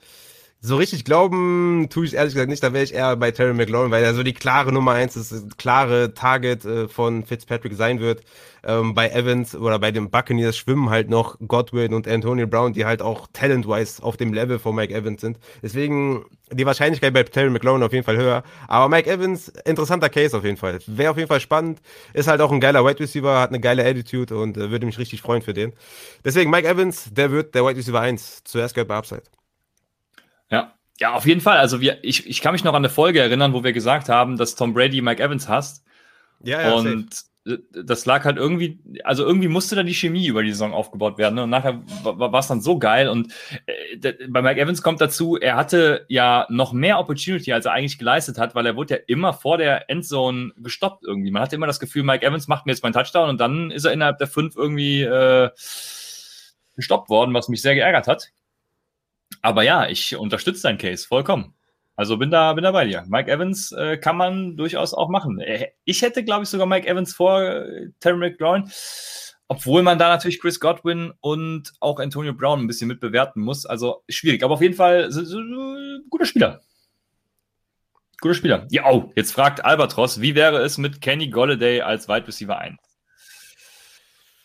Speaker 2: So richtig glauben tue ich ehrlich gesagt nicht, da wäre ich eher bei Terry McLaurin, weil er so die klare Nummer eins ist, das klare Target äh, von Fitzpatrick sein wird. Ähm, bei Evans oder bei den Buccaneers schwimmen halt noch Godwin und Antonio Brown, die halt auch talent-wise auf dem Level von Mike Evans sind. Deswegen die Wahrscheinlichkeit bei Terry McLaurin auf jeden Fall höher. Aber Mike Evans, interessanter Case auf jeden Fall. Wäre auf jeden Fall spannend. Ist halt auch ein geiler Wide Receiver, hat eine geile Attitude und äh, würde mich richtig freuen für den. Deswegen Mike Evans, der wird der Wide Receiver 1. Zuerst gehört bei Upside.
Speaker 1: Ja, ja, auf jeden Fall. Also wir, ich, ich kann mich noch an eine Folge erinnern, wo wir gesagt haben, dass Tom Brady Mike Evans hasst. Ja, ja. Und safe. das lag halt irgendwie, also irgendwie musste da die Chemie über die Saison aufgebaut werden. Ne? Und nachher war es dann so geil. Und äh, bei Mike Evans kommt dazu, er hatte ja noch mehr Opportunity, als er eigentlich geleistet hat, weil er wurde ja immer vor der Endzone gestoppt irgendwie. Man hatte immer das Gefühl, Mike Evans macht mir jetzt meinen Touchdown und dann ist er innerhalb der fünf irgendwie äh, gestoppt worden, was mich sehr geärgert hat. Aber ja, ich unterstütze deinen Case vollkommen. Also bin da, bin da bei dir. Mike Evans äh, kann man durchaus auch machen. Äh, ich hätte, glaube ich, sogar Mike Evans vor äh, Terry McLaurin, obwohl man da natürlich Chris Godwin und auch Antonio Brown ein bisschen mitbewerten muss. Also schwierig, aber auf jeden Fall äh, guter Spieler. Guter Spieler. Ja, oh, jetzt fragt Albatros, wie wäre es mit Kenny Golladay als Wide Receiver 1?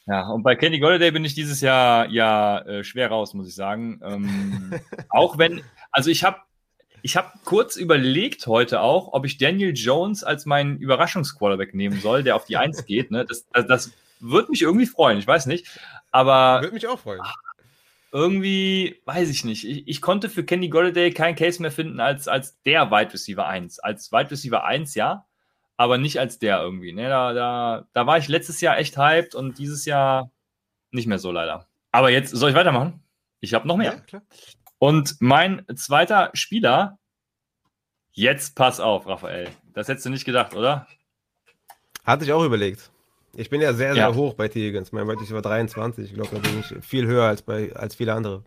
Speaker 1: Ja, und bei Kenny Golladay bin ich dieses Jahr ja äh, schwer raus, muss ich sagen. Ähm, auch wenn, also ich habe ich habe kurz überlegt heute auch, ob ich Daniel Jones als meinen Überraschungsquarterback nehmen soll, der auf die Eins geht. Ne? Das, das, das würde mich irgendwie freuen, ich weiß nicht. Aber.
Speaker 2: Würde mich auch freuen.
Speaker 1: Irgendwie, weiß ich nicht. Ich, ich konnte für Kenny Golladay keinen Case mehr finden als, als der Wide Receiver 1. Als Wide Receiver 1, ja aber nicht als der irgendwie. Ne? Da, da, da war ich letztes Jahr echt hyped und dieses Jahr nicht mehr so leider. Aber jetzt soll ich weitermachen? Ich habe noch mehr. Ja, und mein zweiter Spieler, jetzt pass auf, Raphael. Das hättest du nicht gedacht, oder?
Speaker 2: Hatte ich auch überlegt. Ich bin ja sehr, sehr ja. hoch bei T. Higgins. Mein Wert ist über 23. Ich glaube, da bin ich viel höher als bei als viele andere.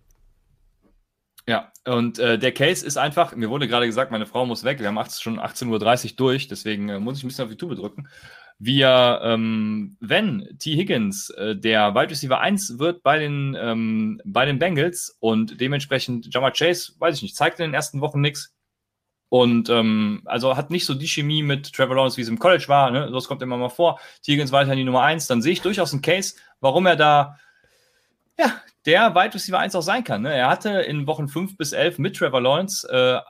Speaker 1: Ja, und äh, der Case ist einfach, mir wurde gerade gesagt, meine Frau muss weg. Wir haben 18, schon 18.30 Uhr durch, deswegen äh, muss ich ein bisschen auf die Tube drücken. Wir, ähm, wenn T. Higgins äh, der Wide Receiver 1 wird bei den, ähm, bei den Bengals und dementsprechend Jamar Chase, weiß ich nicht, zeigt in den ersten Wochen nichts. Und ähm, also hat nicht so die Chemie mit Trevor Lawrence, wie es im College war. Ne? Das kommt immer mal vor. T. Higgins weiterhin die Nummer 1. Dann sehe ich durchaus einen Case, warum er da ja, der Wide Receiver 1 auch sein kann. Ne? Er hatte in Wochen 5 bis 11 mit Trevor Lawrence, äh,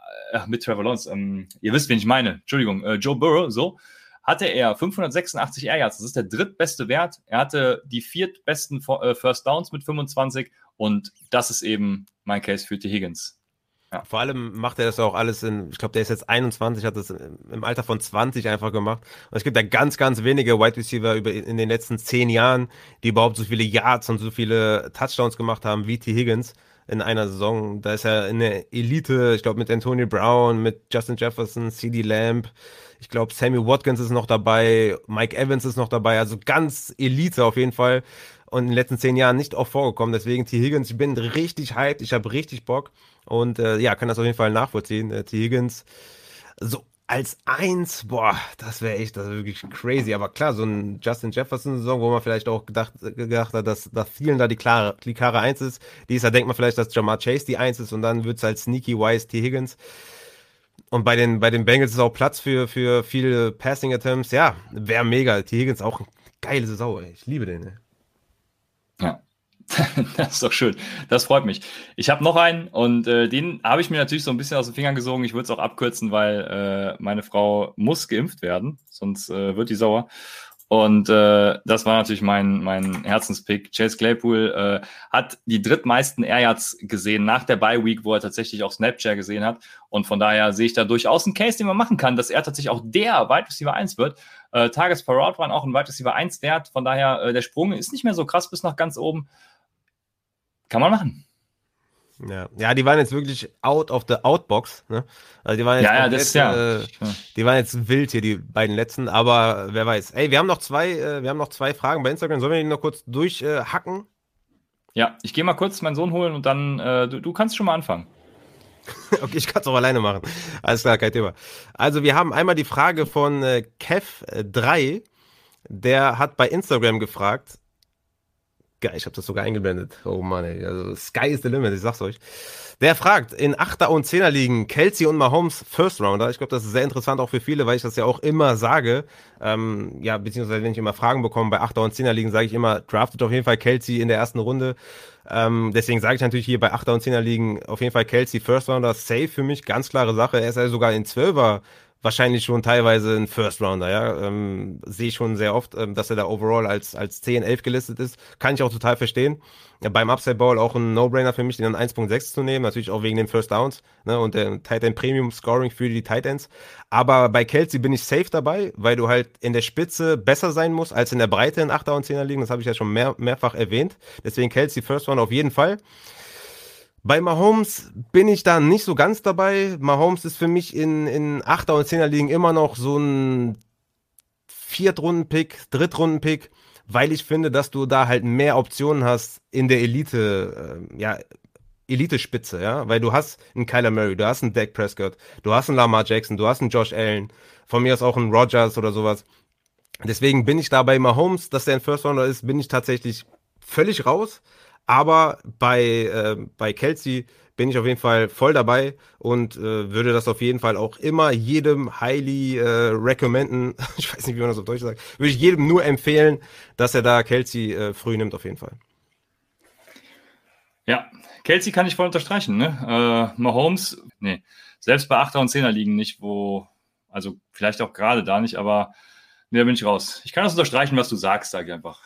Speaker 1: mit Trevor Lawrence, ähm, ihr wisst, wen ich meine, Entschuldigung, äh, Joe Burrow, so, hatte er 586 Air Yards. Das ist der drittbeste Wert. Er hatte die viertbesten äh, First Downs mit 25 und das ist eben mein Case für T. Higgins.
Speaker 2: Ja. Vor allem macht er das auch alles in, ich glaube, der ist jetzt 21, hat das im Alter von 20 einfach gemacht. Und es gibt ja ganz, ganz wenige Wide Receiver über, in den letzten zehn Jahren, die überhaupt so viele Yards und so viele Touchdowns gemacht haben wie T. Higgins in einer Saison. Da ist er in der Elite, ich glaube, mit Antonio Brown, mit Justin Jefferson, CD Lamb. Ich glaube, Sammy Watkins ist noch dabei, Mike Evans ist noch dabei, also ganz Elite auf jeden Fall. Und in den letzten zehn Jahren nicht oft vorgekommen. Deswegen T. Higgins, ich bin richtig hyped, ich habe richtig Bock. Und äh, ja, kann das auf jeden Fall nachvollziehen. Äh, T. Higgins, so als Eins, boah, das wäre echt, das wäre wirklich crazy. Aber klar, so ein Justin Jefferson-Saison, wo man vielleicht auch gedacht, gedacht hat, dass, dass vielen da die klare, die klare Eins ist. Die ist, da denkt man vielleicht, dass Jamar Chase die Eins ist und dann wird es halt Sneaky Wise T. Higgins. Und bei den, bei den Bengals ist auch Platz für, für viele Passing Attempts. Ja, wäre mega. T. Higgins auch eine geile Saison, ey. Ich liebe den, ey.
Speaker 1: Ja, das ist doch schön. Das freut mich. Ich habe noch einen und äh, den habe ich mir natürlich so ein bisschen aus den Fingern gesogen. Ich würde es auch abkürzen, weil äh, meine Frau muss geimpft werden, sonst äh, wird die sauer. Und äh, das war natürlich mein, mein Herzenspick. Chase Claypool äh, hat die drittmeisten Air Yards gesehen nach der Bye Week, wo er tatsächlich auch Snapchat gesehen hat. Und von daher sehe ich da durchaus einen Case, den man machen kann, dass er tatsächlich auch der Wide Receiver 1 wird. Äh, Tages per Route waren auch ein Wide Receiver 1 Wert. Von daher, äh, der Sprung ist nicht mehr so krass bis nach ganz oben. Kann man machen.
Speaker 2: Ja. ja, die waren jetzt wirklich out of the outbox. Ne?
Speaker 1: Also die waren jetzt ja, ja,
Speaker 2: das, ja. Äh, die waren jetzt wild hier, die beiden letzten, aber wer weiß. Ey, wir haben noch zwei, äh, wir haben noch zwei Fragen bei Instagram. Sollen wir die noch kurz durchhacken?
Speaker 1: Äh, ja, ich gehe mal kurz meinen Sohn holen und dann, äh, du, du kannst schon mal anfangen.
Speaker 2: okay, ich kann es auch alleine machen. Alles klar, kein Thema. Also wir haben einmal die Frage von äh, Kev3, der hat bei Instagram gefragt, Geil, ich habe das sogar eingeblendet. Oh Mann, ey. Also Sky is the limit, ich sag's euch. Der fragt, in 8er und 10er liegen Kelsey und Mahomes First Rounder. Ich glaube, das ist sehr interessant auch für viele, weil ich das ja auch immer sage. Ähm, ja, beziehungsweise wenn ich immer Fragen bekomme bei 8er und 10er liegen, sage ich immer, draftet auf jeden Fall Kelsey in der ersten Runde. Ähm, deswegen sage ich natürlich hier bei 8er und 10er liegen auf jeden Fall Kelsey First Rounder. Safe für mich, ganz klare Sache. Er ist ja sogar in 12er wahrscheinlich schon teilweise ein First Rounder, ja. Ähm, Sehe ich schon sehr oft, ähm, dass er da overall als, als 10, 11 gelistet ist. Kann ich auch total verstehen. Ja, beim Upside Ball auch ein No-Brainer für mich, den an 1.6 zu nehmen, natürlich auch wegen den First Downs ne, und der Tight End Premium Scoring für die Tight Ends. Aber bei Kelsey bin ich safe dabei, weil du halt in der Spitze besser sein musst als in der Breite in 8er und 10er liegen. Das habe ich ja schon mehr, mehrfach erwähnt. Deswegen Kelsey First Round auf jeden Fall. Bei Mahomes bin ich da nicht so ganz dabei. Mahomes ist für mich in, in 8er und 10er Ligen immer noch so ein Viertrunden-Pick, Drittrunden-Pick, weil ich finde, dass du da halt mehr Optionen hast in der Elite, äh, ja, Elite-Spitze, ja, weil du hast einen Kyler Murray, du hast einen Dak Prescott, du hast einen Lamar Jackson, du hast einen Josh Allen, von mir aus auch einen Rogers oder sowas. Deswegen bin ich da bei Mahomes, dass der ein First Rounder ist, bin ich tatsächlich völlig raus. Aber bei, äh, bei Kelsey bin ich auf jeden Fall voll dabei und äh, würde das auf jeden Fall auch immer jedem highly äh, recommenden, ich weiß nicht, wie man das auf Deutsch sagt, würde ich jedem nur empfehlen, dass er da Kelsey äh, früh nimmt, auf jeden Fall.
Speaker 1: Ja, Kelsey kann ich voll unterstreichen. Ne? Äh, Mahomes, nee, selbst bei 8er und 10er liegen nicht, wo, also vielleicht auch gerade da nicht, aber nee, da bin ich raus. Ich kann das unterstreichen, was du sagst, sage ich einfach.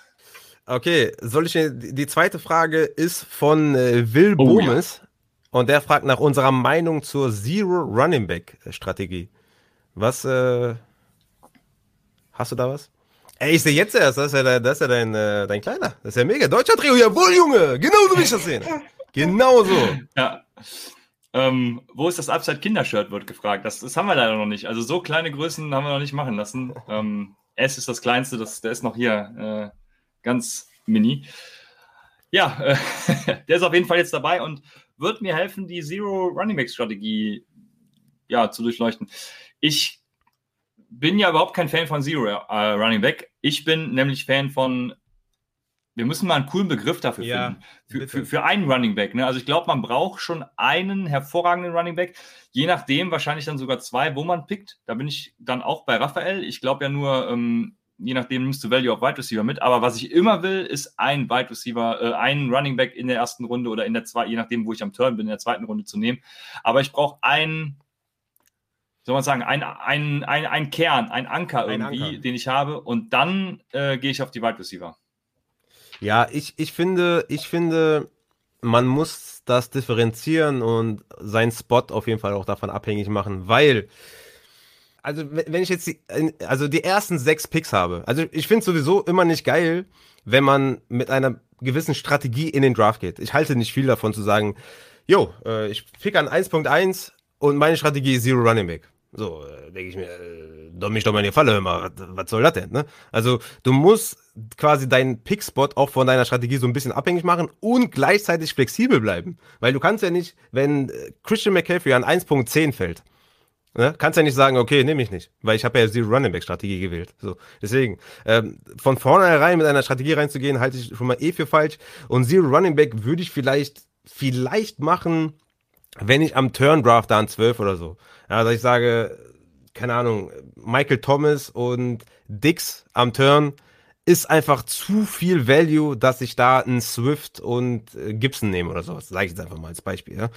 Speaker 2: Okay, soll ich die zweite Frage ist von äh, Will oh, Bomes ja. und der fragt nach unserer Meinung zur Zero Running Back Strategie. Was äh, hast du da was? Ey, ich sehe jetzt erst, das ist ja, das ist ja dein, äh, dein Kleiner. Das ist ja mega. Deutscher Trio, jawohl, Junge! Genauso will ich das sehen. Genauso.
Speaker 1: Ja. Ähm, wo ist das Upside Kindershirt, wird gefragt. Das, das haben wir leider noch nicht. Also so kleine Größen haben wir noch nicht machen lassen. Ähm, S ist das kleinste, das, der ist noch hier. Äh, ganz mini. Ja, äh, der ist auf jeden Fall jetzt dabei und wird mir helfen, die Zero Running Back Strategie ja, zu durchleuchten. Ich bin ja überhaupt kein Fan von Zero äh, Running Back. Ich bin nämlich Fan von wir müssen mal einen coolen Begriff dafür ja, finden. Für, für, für, einen Running Back. Ne? Also ich glaube, man braucht schon einen hervorragenden Running Back. Je nachdem, wahrscheinlich dann sogar zwei, wo man pickt. Da bin ich dann auch bei Raphael. Ich glaube ja nur, ähm, je nachdem nimmst du Value auf Wide Receiver mit. Aber was ich immer will, ist ein Wide Receiver, äh, einen Running Back in der ersten Runde oder in der zweiten, je nachdem, wo ich am Turn bin, in der zweiten Runde zu nehmen. Aber ich brauche einen, soll man sagen, ein, ein, ein, ein Kern, ein Anker irgendwie, Anker. den ich habe. Und dann äh, gehe ich auf die Wide Receiver.
Speaker 2: Ja, ich, ich finde, ich finde, man muss das differenzieren und seinen Spot auf jeden Fall auch davon abhängig machen, weil also wenn ich jetzt die, also die ersten sechs Picks habe, also ich finde sowieso immer nicht geil, wenn man mit einer gewissen Strategie in den Draft geht. Ich halte nicht viel davon zu sagen, jo, äh, ich pick an 1.1 und meine Strategie ist Zero Running Back. So, äh, denke ich mir, äh, domm mich doch mal in die Falle, hör mal, was soll das denn, ne? Also, du musst quasi deinen Pick-Spot auch von deiner Strategie so ein bisschen abhängig machen und gleichzeitig flexibel bleiben. Weil du kannst ja nicht, wenn äh, Christian McCaffrey an 1.10 fällt, Ne? Kannst ja nicht sagen, okay, nehme ich nicht, weil ich habe ja die Running Back Strategie gewählt. So, deswegen ähm, von vornherein mit einer Strategie reinzugehen, halte ich schon mal eh für falsch. Und Zero Running Back würde ich vielleicht vielleicht machen, wenn ich am Turn Draft da an 12 oder so. Ja, dass ich sage, keine Ahnung, Michael Thomas und Dix am Turn ist einfach zu viel Value, dass ich da einen Swift und äh, Gibson nehme oder sowas. Sage ich jetzt einfach mal als Beispiel. Ja.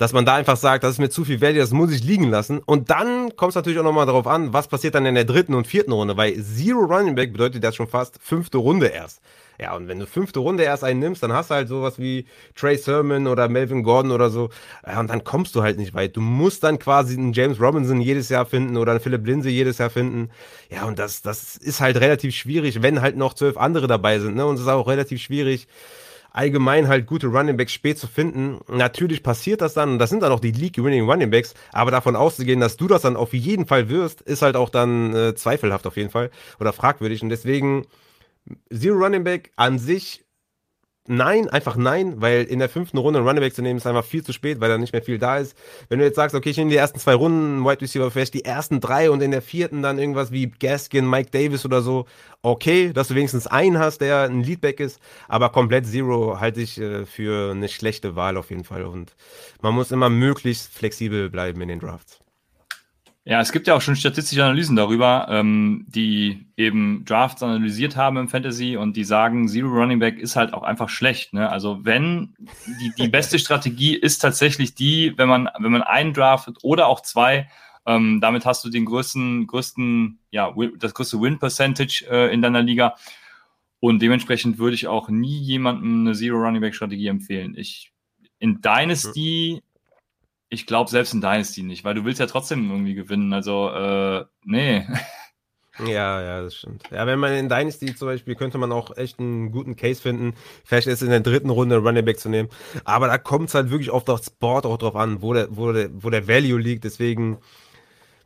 Speaker 2: Dass man da einfach sagt, das ist mir zu viel Value, das muss ich liegen lassen. Und dann kommt es natürlich auch nochmal darauf an, was passiert dann in der dritten und vierten Runde, weil Zero Running Back bedeutet das schon fast fünfte Runde erst. Ja, und wenn du fünfte Runde erst einen nimmst, dann hast du halt sowas wie Trey Sermon oder Melvin Gordon oder so. Ja, und dann kommst du halt nicht weit. Du musst dann quasi einen James Robinson jedes Jahr finden oder einen Philip Lindsay jedes Jahr finden. Ja, und das, das ist halt relativ schwierig, wenn halt noch zwölf andere dabei sind. Ne? Und es ist auch relativ schwierig, allgemein halt gute Running Backs spät zu finden. Natürlich passiert das dann, und das sind dann auch die League-Winning Running Backs, aber davon auszugehen, dass du das dann auf jeden Fall wirst, ist halt auch dann äh, zweifelhaft auf jeden Fall oder fragwürdig. Und deswegen Zero Running Back an sich Nein, einfach nein, weil in der fünften Runde einen Running zu nehmen ist einfach viel zu spät, weil da nicht mehr viel da ist. Wenn du jetzt sagst, okay, ich nehme die ersten zwei Runden, Wide Receiver, vielleicht die ersten drei und in der vierten dann irgendwas wie Gaskin, Mike Davis oder so, okay, dass du wenigstens einen hast, der ein Leadback ist, aber komplett Zero halte ich äh, für eine schlechte Wahl auf jeden Fall und man muss immer möglichst flexibel bleiben in den Drafts.
Speaker 1: Ja, es gibt ja auch schon statistische Analysen darüber, ähm, die eben Drafts analysiert haben im Fantasy und die sagen, Zero Running Back ist halt auch einfach schlecht. Ne? Also wenn die, die beste Strategie ist tatsächlich die, wenn man, wenn man einen draftet oder auch zwei, ähm, damit hast du den größten, größten, ja, das größte Win Percentage äh, in deiner Liga. Und dementsprechend würde ich auch nie jemandem eine Zero Running Back Strategie empfehlen. Ich in Dynasty ich glaube selbst in Dynasty nicht, weil du willst ja trotzdem irgendwie gewinnen. Also, äh, nee.
Speaker 2: Ja, ja, das stimmt. Ja, wenn man in Dynasty zum Beispiel, könnte man auch echt einen guten Case finden, vielleicht erst in der dritten Runde Running Back zu nehmen. Aber da kommt es halt wirklich oft aufs Board auch drauf an, wo der, wo der, wo der Value liegt. Deswegen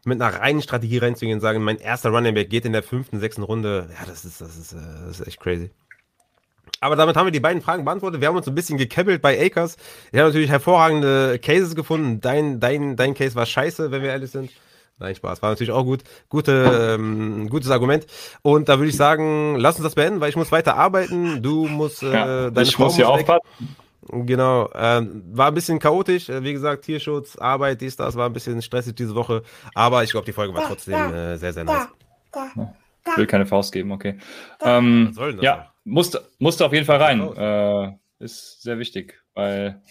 Speaker 2: mit einer reinen Strategie reinzugehen und sagen, mein erster Running Back geht in der fünften, sechsten Runde, ja, das ist, das ist, äh, das ist echt crazy. Aber damit haben wir die beiden Fragen beantwortet. Wir haben uns ein bisschen gekebbelt bei Akers. Wir haben natürlich hervorragende Cases gefunden. Dein, dein, dein Case war scheiße, wenn wir ehrlich sind. Nein, Spaß. War natürlich auch gut. Gute, ähm, gutes Argument. Und da würde ich sagen, lass uns das beenden, weil ich muss weiter arbeiten. Du musst äh, ja,
Speaker 1: deine ich Frau muss hier aufpassen.
Speaker 2: Genau. Ähm, war ein bisschen chaotisch. Äh, wie gesagt, Tierschutz, Arbeit, dies, das war ein bisschen stressig diese Woche. Aber ich glaube, die Folge war trotzdem äh, sehr, sehr nice.
Speaker 1: Ich will keine Faust geben, okay. Ähm, Was soll denn das ja. Musste, musste auf jeden Fall rein. Äh, ist sehr wichtig, weil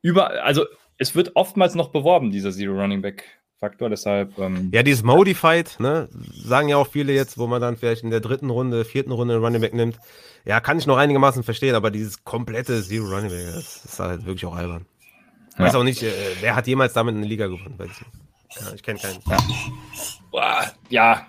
Speaker 1: über, also es wird oftmals noch beworben, dieser Zero Running Back Faktor, deshalb. Ähm,
Speaker 2: ja, dieses Modified, ne, sagen ja auch viele jetzt, wo man dann vielleicht in der dritten Runde, vierten Runde einen Running Back nimmt. Ja, kann ich noch einigermaßen verstehen, aber dieses komplette Zero Running Back, das ist halt wirklich auch albern. Ich ja. weiß auch nicht, äh, wer hat jemals damit eine Liga gewonnen? Weiß ich Ja, ich kenne keinen.
Speaker 1: Ja. ja,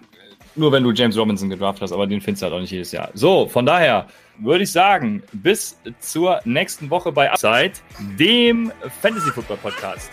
Speaker 1: nur wenn du James Robinson gedraft hast, aber den findest du halt auch nicht jedes Jahr. So, von daher würde ich sagen, bis zur nächsten Woche bei Upside, dem Fantasy Football Podcast.